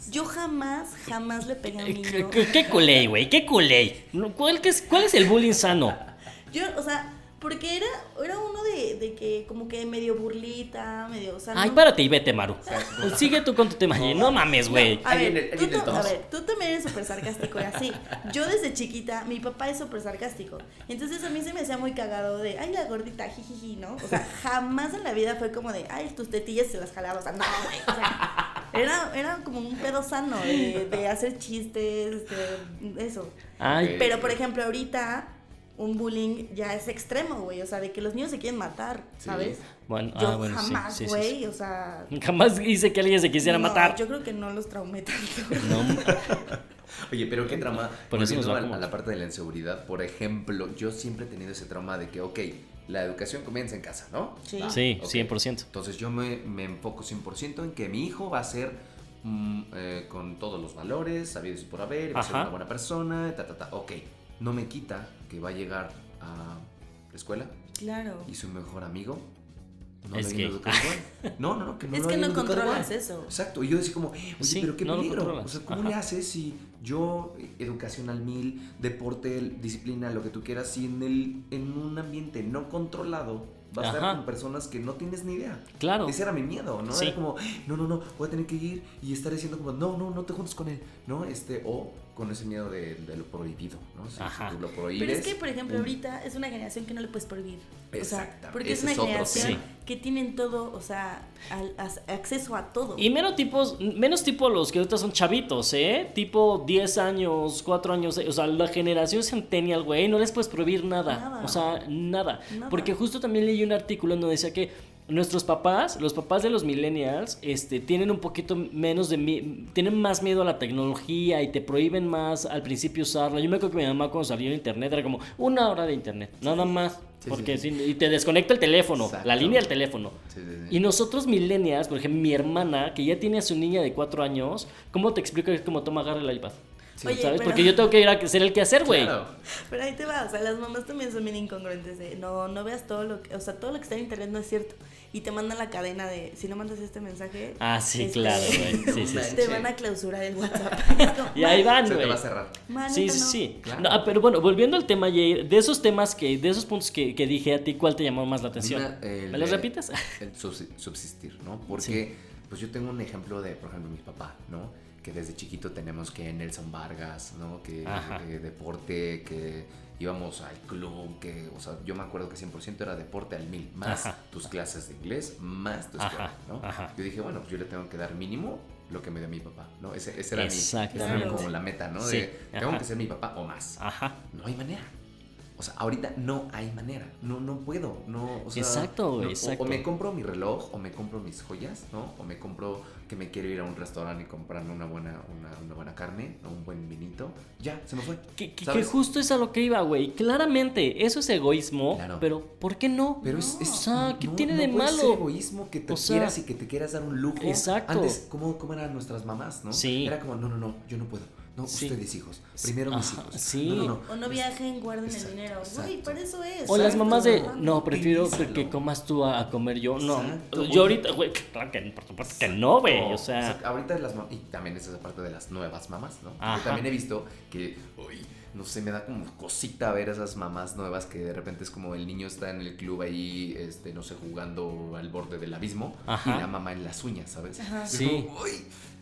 yo jamás, jamás le pegué a un Eh, niño. ¿Qué, qué culé, güey? ¿Qué culé? No, ¿Cuál, qué es, ¿Cuál es el bullying sano? Yo, o sea, porque era, era uno de, de que como que medio burlita, medio... O sea, Ay, no- párate y vete, Maru. Sigue tú con tu tema. No mames, güey. A ver, tú, to- a ver, tú también eres súper sarcástico y así. Yo desde chiquita, mi papá es súper sarcástico. Entonces a mí se me hacía muy cagado de, ay, la gordita, jijiji, ¿no? O sea, jamás en la vida fue como de, ay, tus tetillas se las jalaba. O sea, no, güey. O sea, era, era como un pedo sano de, de hacer chistes, de eso. Ay, Pero, por ejemplo, ahorita un bullying ya es extremo, güey. O sea, de que los niños se quieren matar, Sí. ¿sabes? Bueno, Yo ah, bueno, jamás, sí, sí, güey, sí. o sea... Jamás hice que alguien se quisiera no, matar. Yo creo que no los traumé tanto. No, Oye, pero qué trauma. Por eso nos volviendo va a, como- a la parte de la inseguridad, por ejemplo, yo siempre he tenido ese trauma de que, ok, la educación comienza en casa, ¿no? Sí. ¿Va? Sí, Ok. 100%. Entonces yo me, me enfoco 100% en que mi hijo va a ser mm, eh, con todos los valores, sabidos y por haber, va a ser una buena persona, ta, ta, ta. Ok, no me quita que va a llegar a la escuela Claro. y su mejor amigo no Es igual. No, no, no, que no Es lo que no controlas igual. eso. Exacto, y yo decía como, oye, Sí, pero qué no peligro. O sea, ¿cómo Ajá. le haces si yo, eh, educación al mil, deporte, disciplina, lo que tú quieras, si en, el, en un ambiente no controlado vas a estar con personas que no tienes ni idea? Claro. Ese era mi miedo, ¿no? Sí. Era como, no, no, no, voy a tener que ir y estar diciendo como, no, no, no te juntes con él, ¿no? Este, o con ese miedo de, de lo prohibido, ¿no? Si, si Ajá. tú lo prohíbes. Pero es que, por ejemplo, un- ahorita es una generación que no le puedes prohibir. O sea, Exactamente, porque es una es otro generación que tienen todo, o sea, al- acceso a todo. Y menos tipos, menos tipo los que ahorita son chavitos, ¿eh? Tipo 10 años, 4 años, o sea, la generación centennial, güey, no les puedes prohibir nada. Nada. O sea, nada. Nada. Porque justo también leí un artículo donde decía que nuestros papás, los papás de los millennials, este, tienen un poquito menos de mi- tienen más miedo a la tecnología y te prohíben más al principio usarla. Yo me acuerdo que mi mamá cuando salió internet era como una hora de internet, nada más. Sí, porque sí, y te desconecta el teléfono, Exacto. la línea del teléfono. Y nosotros millennials, por ejemplo, mi hermana, que ya tiene a su niña de 4 años, ¿cómo te explico que es como toma agarra el iPad? Oye, ¿Sabes? pero- Porque yo tengo que ir a hacer el quehacer, güey. Claro. Pero ahí te va, o sea, las mamás también son bien incongruentes de, no, no veas todo lo que, o sea, todo lo que está en internet no es cierto. Y te mandan la cadena de, si no mandas este mensaje. Ah, sí, este, claro, güey. Sí, sí, sí. Te van a clausurar el WhatsApp. Y ahí van, Se te güey. va a cerrar. "Man, Sí, sí, no". sí. Claro. No, ah, pero bueno, volviendo al tema, Jair, de esos temas que, de esos puntos que, que dije a ti, ¿cuál te llamó más la atención? Una, el ¿Me los repites? El subsi- subsistir, ¿no? Porque, pues yo tengo un ejemplo de, por ejemplo, mi papá, ¿no? Que desde chiquito tenemos que Nelson Vargas, ¿no? Que eh, deporte, que íbamos al club, que, o sea, yo me acuerdo que 100% era deporte al mil, más Ajá. tus clases de inglés, más tu escuela, ¿no? ajá. Yo dije, bueno, pues yo le tengo que dar mínimo lo que me dio mi papá, ¿no? Ese, ese era mi, ese era como la meta, ¿no? Sí, De, tengo que ser mi papá o más. Ajá. No hay manera. O sea, ahorita no hay manera. No, no puedo. No, o sea, Exacto, güey, no- exacto. O, me compro mi reloj, o me compro mis joyas, ¿no? O me compro que me quiero ir a un restaurante y comprarme una buena, una, una buena carne, o un buen vinito. Ya, se me fue. Que, justo es a lo que iba, güey. Claramente, eso es egoísmo, Claro. pero ¿por qué no? Pero es, es- O sea, ¿qué no- tiene no de puede malo? ser egoísmo que te O sea, quieras y que te quieras dar un lujo. exacto. Antes, ¿cómo, cómo eran nuestras mamás, no? Sí. Era como, no, no, no, yo no puedo. No, Sí. ustedes hijos. Primero mis hijos. sí. No, no, no. O no viajen, guarden Exacto, el dinero. Güey, para eso es. O las mamás de, no, prefiero que, comas tú a, a comer yo. No, Exacto, yo ahorita, güey, claro que por supuesto que no, güey. O sea, Exacto. ahorita las mamás, y también esa es la parte de las nuevas mamás, ¿no? Ajá. Yo también he visto que, uy, no sé, me da como cosita ver esas mamás nuevas que de repente es como el niño está en el club ahí, este, no sé, jugando al borde del abismo Ajá. y la mamá en las uñas, ¿sabes? Ajá. Sí. como, uy,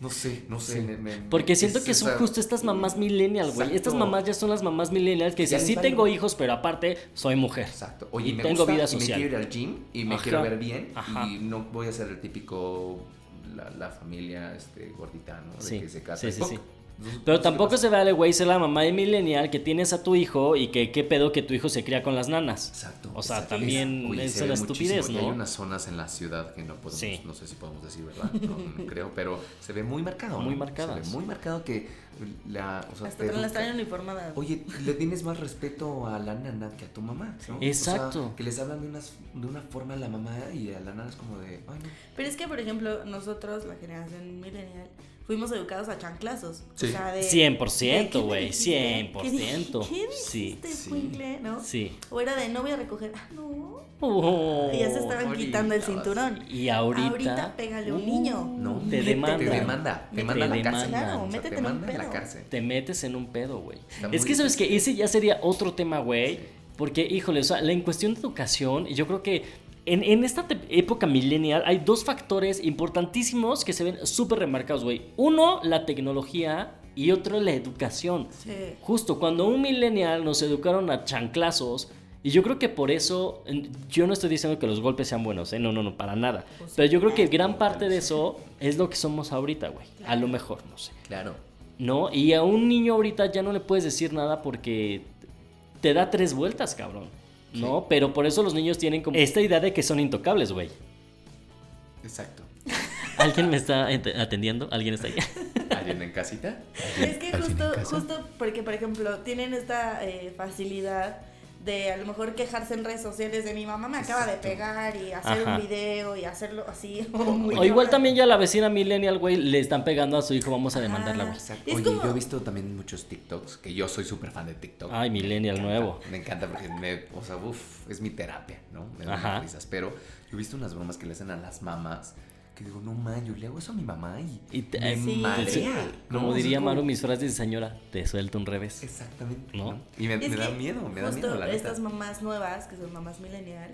no sé, no sé. Sí. me- me- Porque es siento que son esa- justo estas mamás millennial, güey. Estas mamás ya son las mamás millennials que dicen, sí tengo hijos, pero aparte soy mujer. Exacto. Oye, Y me tengo gusta, vida y social. me quiero ir al gym y me Ajá. quiero ver bien Ajá. y no voy a ser el típico la, la familia este gordita, ¿no? De Sí, que se casa sí, y sí, sí. Pero ¿qué tampoco se vale, güey, ser la mamá de millennial que tienes a tu hijo y que qué pedo que tu hijo se cría con las nanas. Exacto. O sea, exacto. también Oye, es una estupidez, muchísimo, y ¿no? Hay unas zonas en la ciudad que no podemos, Sí. no sé si podemos decir, ¿verdad? No, no creo, pero se ve muy marcado. Muy ¿no? marcadas. Se ve muy marcado que la. O sea, Hasta te las traen uniformadas. Oye, le tienes más respeto a la nana que a tu mamá, ¿no? Exacto. O sea, que les hablan de, unas, de una forma a la mamá y a la nana es como de, ay, no. Pero es que, por ejemplo, nosotros, la generación millennial, fuimos educados a chanclazos. Sí. O sea, de. 100%, de, ¿qué me güey, dijiste? 100%. ¿Qué Sí, sí. ¿no? Sí. O era de no voy a recoger. Ah, no. Oh. Y ya se estaban ahorita quitando el cinturón. Y ahorita. Ahorita pégale a un niño. No, Te te demanda. Te demanda. Te manda a la demanda. cárcel. Claro, O sea, métete te en un manda en la pedo. cárcel. te metes en un pedo, güey. Es que sabes que ese ya sería otro tema, güey. Porque, híjole, o sea, la en cuestión de educación, yo creo que en, en esta época millennial hay dos factores importantísimos que se ven súper remarcados, güey. Uno, la tecnología y otro, la educación. Sí. Justo cuando un millennial nos educaron a chanclazos, y yo creo que por eso, yo no estoy diciendo que los golpes sean buenos, ¿eh? no, no, no, para nada. Pero yo creo que gran parte de eso es lo que somos ahorita, güey. A lo mejor, no sé. Claro. ¿No? Y a un niño ahorita ya no le puedes decir nada porque te da tres vueltas, cabrón. ¿No? Pero por eso los niños tienen como esta idea de que son intocables, güey. Exacto. ¿Alguien me está atendiendo? ¿Alguien está ahí? ¿Alguien en casita? Es que ¿Alguien justo, justo porque, por ejemplo, tienen esta eh, facilidad de a lo mejor quejarse en redes sociales de mi mamá me acaba de pegar y hacer Ajá. un video y hacerlo así. o muy O igual también ya la vecina millennial, güey, le están pegando a su hijo, vamos a demandarla, güey. Exacto. Es Oye, como- yo he visto también muchos TikToks, que yo soy súper fan de TikTok. Ay, millennial Me encanta, nuevo. Me encanta porque me, o sea, uff, es mi terapia, ¿no? Me da risas. Pero yo he visto unas bromas que le hacen a las mamás que digo, no man, yo le hago eso a mi mamá y, Y te- me Sí. marea, ¿no? Como diría Maru, mis frases de señora, te suelto un revés. Exactamente. ¿No? ¿no? Y me, da miedo, me da miedo, la estas mamás nuevas, que son mamás millennial,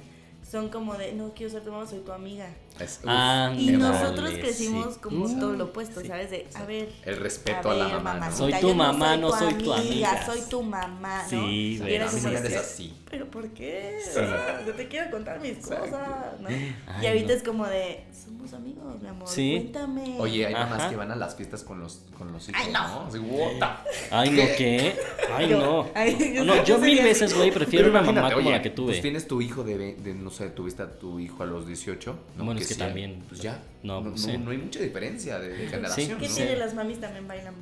son como de, no quiero ser tu mamá, soy tu amiga. Es- uf, Ah, Y nosotros vale, crecimos sí. como Mm. todo lo opuesto, Sí, ¿sabes? De, a ver. El respeto a la mamá, ¿no? Soy tu mamá, no soy tu amiga. Soy tu mamá, ¿no? Sí, Y no hables así. ¿Pero por qué? Sí. O sea, yo te quiero contar mis Exacto. cosas, ¿no? Ay, y ahorita no. es como de, somos amigos, mi amor, Sí. cuéntame. Oye, hay mamás Ajá. que van a las fiestas con los, con los hijos, Ay, no. ¿no? Así, what the- Ay, no, ¿qué? Ay, no. ay, yo- No, yo mil veces, güey, prefiero una mamá como la que tuve. Pues tienes tu hijo de, no sé, tuviste a tu hijo a los 18, ¿no? Que sí, también, Pues ya. no, No, pues no, sí. no hay mucha diferencia de, de generación, ¿Qué ¿no? tiene las mamis también bailamos?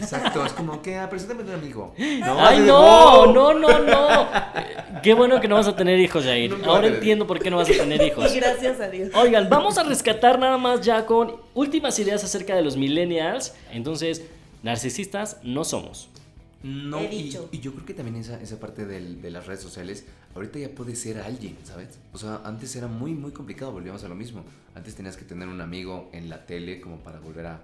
Exacto, es como que, ah, preséntame a un amigo. Ay, no, wow. no, no, no. Eh, Qué bueno que no vas a tener hijos, Jair. Ahora entiendo por qué no vas a tener hijos. Gracias a Dios. Oigan, vamos a rescatar nada más ya con últimas ideas acerca de los millennials. Entonces, narcisistas no somos. No, He y, dicho. y yo creo que también esa, esa parte del- de las redes sociales, ahorita ya puede ser alguien, ¿sabes? O sea, antes era muy, muy complicado, volvíamos a lo mismo. Antes tenías que tener un amigo en la tele como para volver a...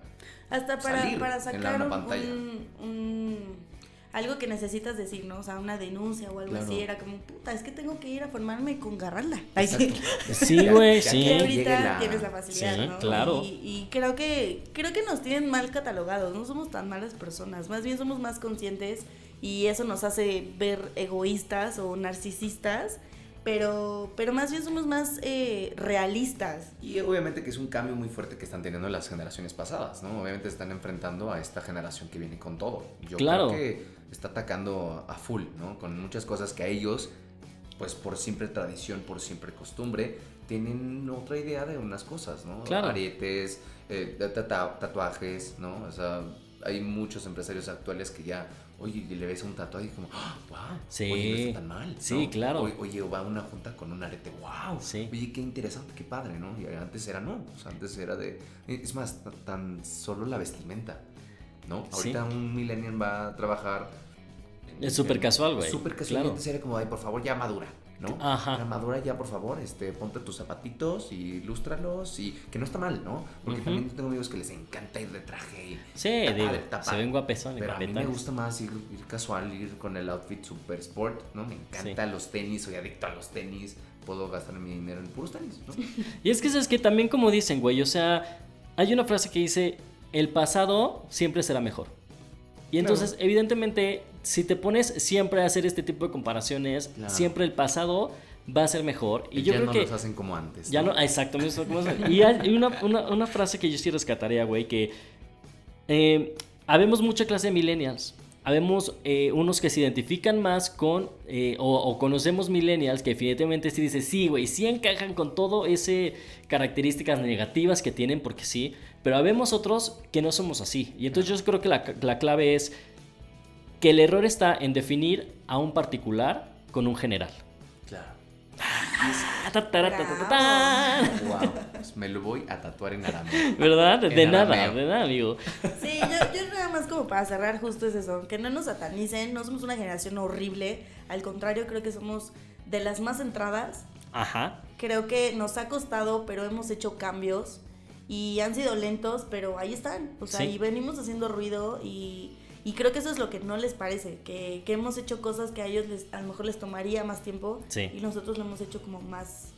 Hasta para, salir para en la- sacar una un, pantalla. un- un- algo que necesitas decir, ¿no? O sea, una denuncia o algo Claro. así. Era como, puta, es que tengo que ir a formarme con Garralda. Ay, sí. Sí, güey, sí. Que ahorita la- tienes la facilidad, Sí, ¿no? claro. Y, y creo que creo que nos tienen mal catalogados, no somos tan malas personas, más bien somos más conscientes y eso nos hace ver egoístas o narcisistas, pero pero más bien somos más eh, realistas. Y obviamente que es un cambio muy fuerte que están teniendo las generaciones pasadas, ¿no? Obviamente están enfrentando a esta generación que viene con todo. Yo Claro. creo que está atacando a full, ¿no? Con muchas cosas que a ellos, pues por siempre tradición, por siempre costumbre, tienen otra idea de unas cosas, ¿no? Claro. Arietes, eh, tatuajes, ¿no? O sea, hay muchos empresarios actuales que ya, oye, y le ves un tatuaje y como, ¡ah, wow! Sí. Oye, no está tan mal. Sí, ¿no? claro. Oye, oye, va a una junta con un arete, wow. Sí. Oye, qué interesante, qué padre, ¿no? Y antes era no, o sea, antes era de... Es más, ta- tan solo la vestimenta, ¿no? Sí. Ahorita un millennial va a trabajar... Es súper casual, güey. Súper casual. Claro. Antes era como, ay, por favor, ya madura, ¿no? Ajá. Ya madura ya, por favor, este, ponte tus zapatitos y lústralos y... Que no está mal, ¿no? Porque Ujú. también tengo amigos que les encanta ir de traje y... Sí, está digo, está se ven Pero a mí me gusta más ir, ir casual, ir con el outfit super sport, ¿no? Me encanta los tenis, soy adicto a los tenis, puedo gastar mi dinero en puros tenis, ¿no? Y es que es que también como dicen, güey, o sea, hay una frase que dice, el pasado siempre será mejor. Y entonces, evidentemente, si te pones siempre a hacer este tipo de comparaciones, Claro. siempre el pasado va a ser mejor. Y yo ya creo no que... los hacen como antes. Ya no, ah, mismo, como es- Y hay una, una- una frase que yo sí rescataría, güey, que eh, habemos mucha clase de millennials. Habemos eh, unos que se identifican más con, eh, o, o conocemos millennials que definitivamente sí dice, sí, güey, sí encajan con todo ese características negativas que tienen, porque sí, pero habemos otros que no somos así. Y entonces yo creo que la, la clave es que el error está en definir a un particular con un general. Claro. Ah. Wow. Pues me lo voy a tatuar en arameo. ¿Verdad? De En nada, arameo. de nada, amigo. Sí, yo, yo nada más como para cerrar justo es eso, que no nos satanicen, no somos una generación horrible, al contrario creo que somos de las más centradas, Ajá. creo que nos ha costado, pero hemos hecho cambios y han sido lentos, pero ahí están, o sea, Sí. y venimos haciendo ruido y, y creo que eso es lo que no les parece, que, que hemos hecho cosas que a ellos les, a lo mejor les tomaría más tiempo Sí. y nosotros lo hemos hecho como más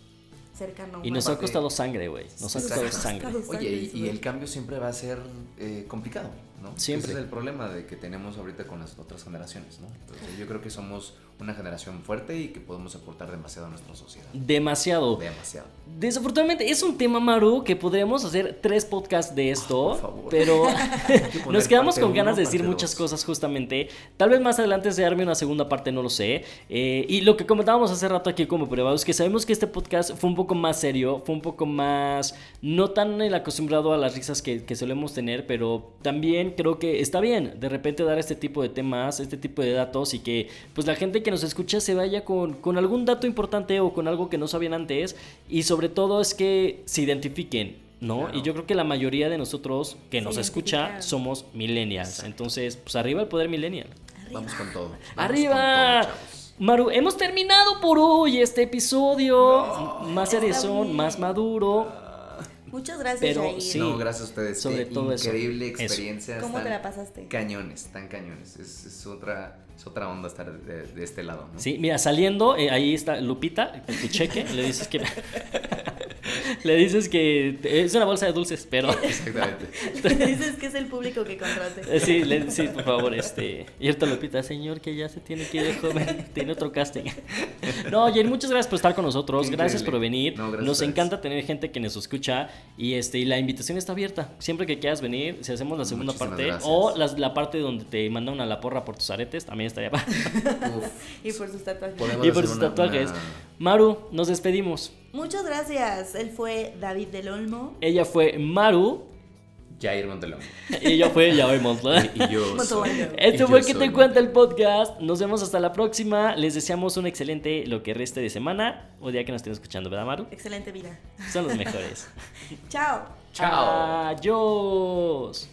cercano. Y nos ha costado sangre, güey. Nos ha costado sangre. Oye, y, y el cambio siempre va a ser eh, complicado. ¿No? Siempre. Ese es el problema de que tenemos ahorita con las otras generaciones, ¿no? Entonces, yo creo que somos una generación fuerte y que podemos aportar demasiado a nuestra sociedad. Demasiado. Demasiado. Desafortunadamente es un tema, Maru, que podríamos hacer tres podcasts de esto, por favor. pero que nos quedamos con uno, ganas de decir muchas cosas justamente. Tal vez más adelante se arme una segunda parte, no lo sé. Eh, y lo que comentábamos hace rato aquí como privados, que sabemos que este podcast fue un poco más serio, fue un poco más, no tan el acostumbrado a las risas que, que solemos tener, pero también creo que está bien de repente dar este tipo de temas, este tipo de datos y que pues la gente que nos escucha se vaya con, con algún dato importante o con algo que no sabían antes y sobre todo es que se identifiquen. ¿no? Claro. Y yo creo que la mayoría de nosotros que nos escucha somos millennials. Entonces, pues arriba el poder millennial. Vamos con todo. Vamos ¡Arriba! con todo. Maru, hemos terminado por hoy este episodio. más Está seriezón, más maduro. Muchas gracias, Pero Jair. sí. No, gracias a ustedes. sobre Qué todo eso. increíble Eso. experiencia. ¿Cómo te la pasaste? Cañones, tan cañones. Es, es otra, es otra onda estar de, de este lado, ¿no? Sí, mira, saliendo, eh, ahí está Lupita, con tu cheque, le dices que... le dices que es una bolsa de dulces, pero... Exactamente. Le dices que es el público que contrate. Eh, Sí, le- sí, por favor, este. Y ahorita Lupita, señor, que ya se tiene que ir de joven, tiene otro casting. No, Jair, muchas gracias por estar con nosotros, Qué gracias increíble. por venir. No, gracias nos encanta tener gente que nos escucha y este y la invitación está abierta. Siempre que quieras venir, si hacemos la segunda Muchísimas parte gracias. o las- la parte donde te mandan a la porra por tus aretes, también estaría. Uf, Y por sus tatuajes. podemos Y por sus una- tatuajes. una- Maru, nos despedimos. Muchas gracias. Él fue David del Olmo. Ella fue Maru Jair Montelón. y yo fue Yaoi Montla. Y yo. soy- Montelongo. y Esto yo fue que te cuenta el podcast. Nos vemos hasta la próxima. Les deseamos un excelente lo que reste de semana o día que nos estén escuchando, ¿verdad, Maru? Excelente vida. Son los mejores. Chao. Chao. Adiós.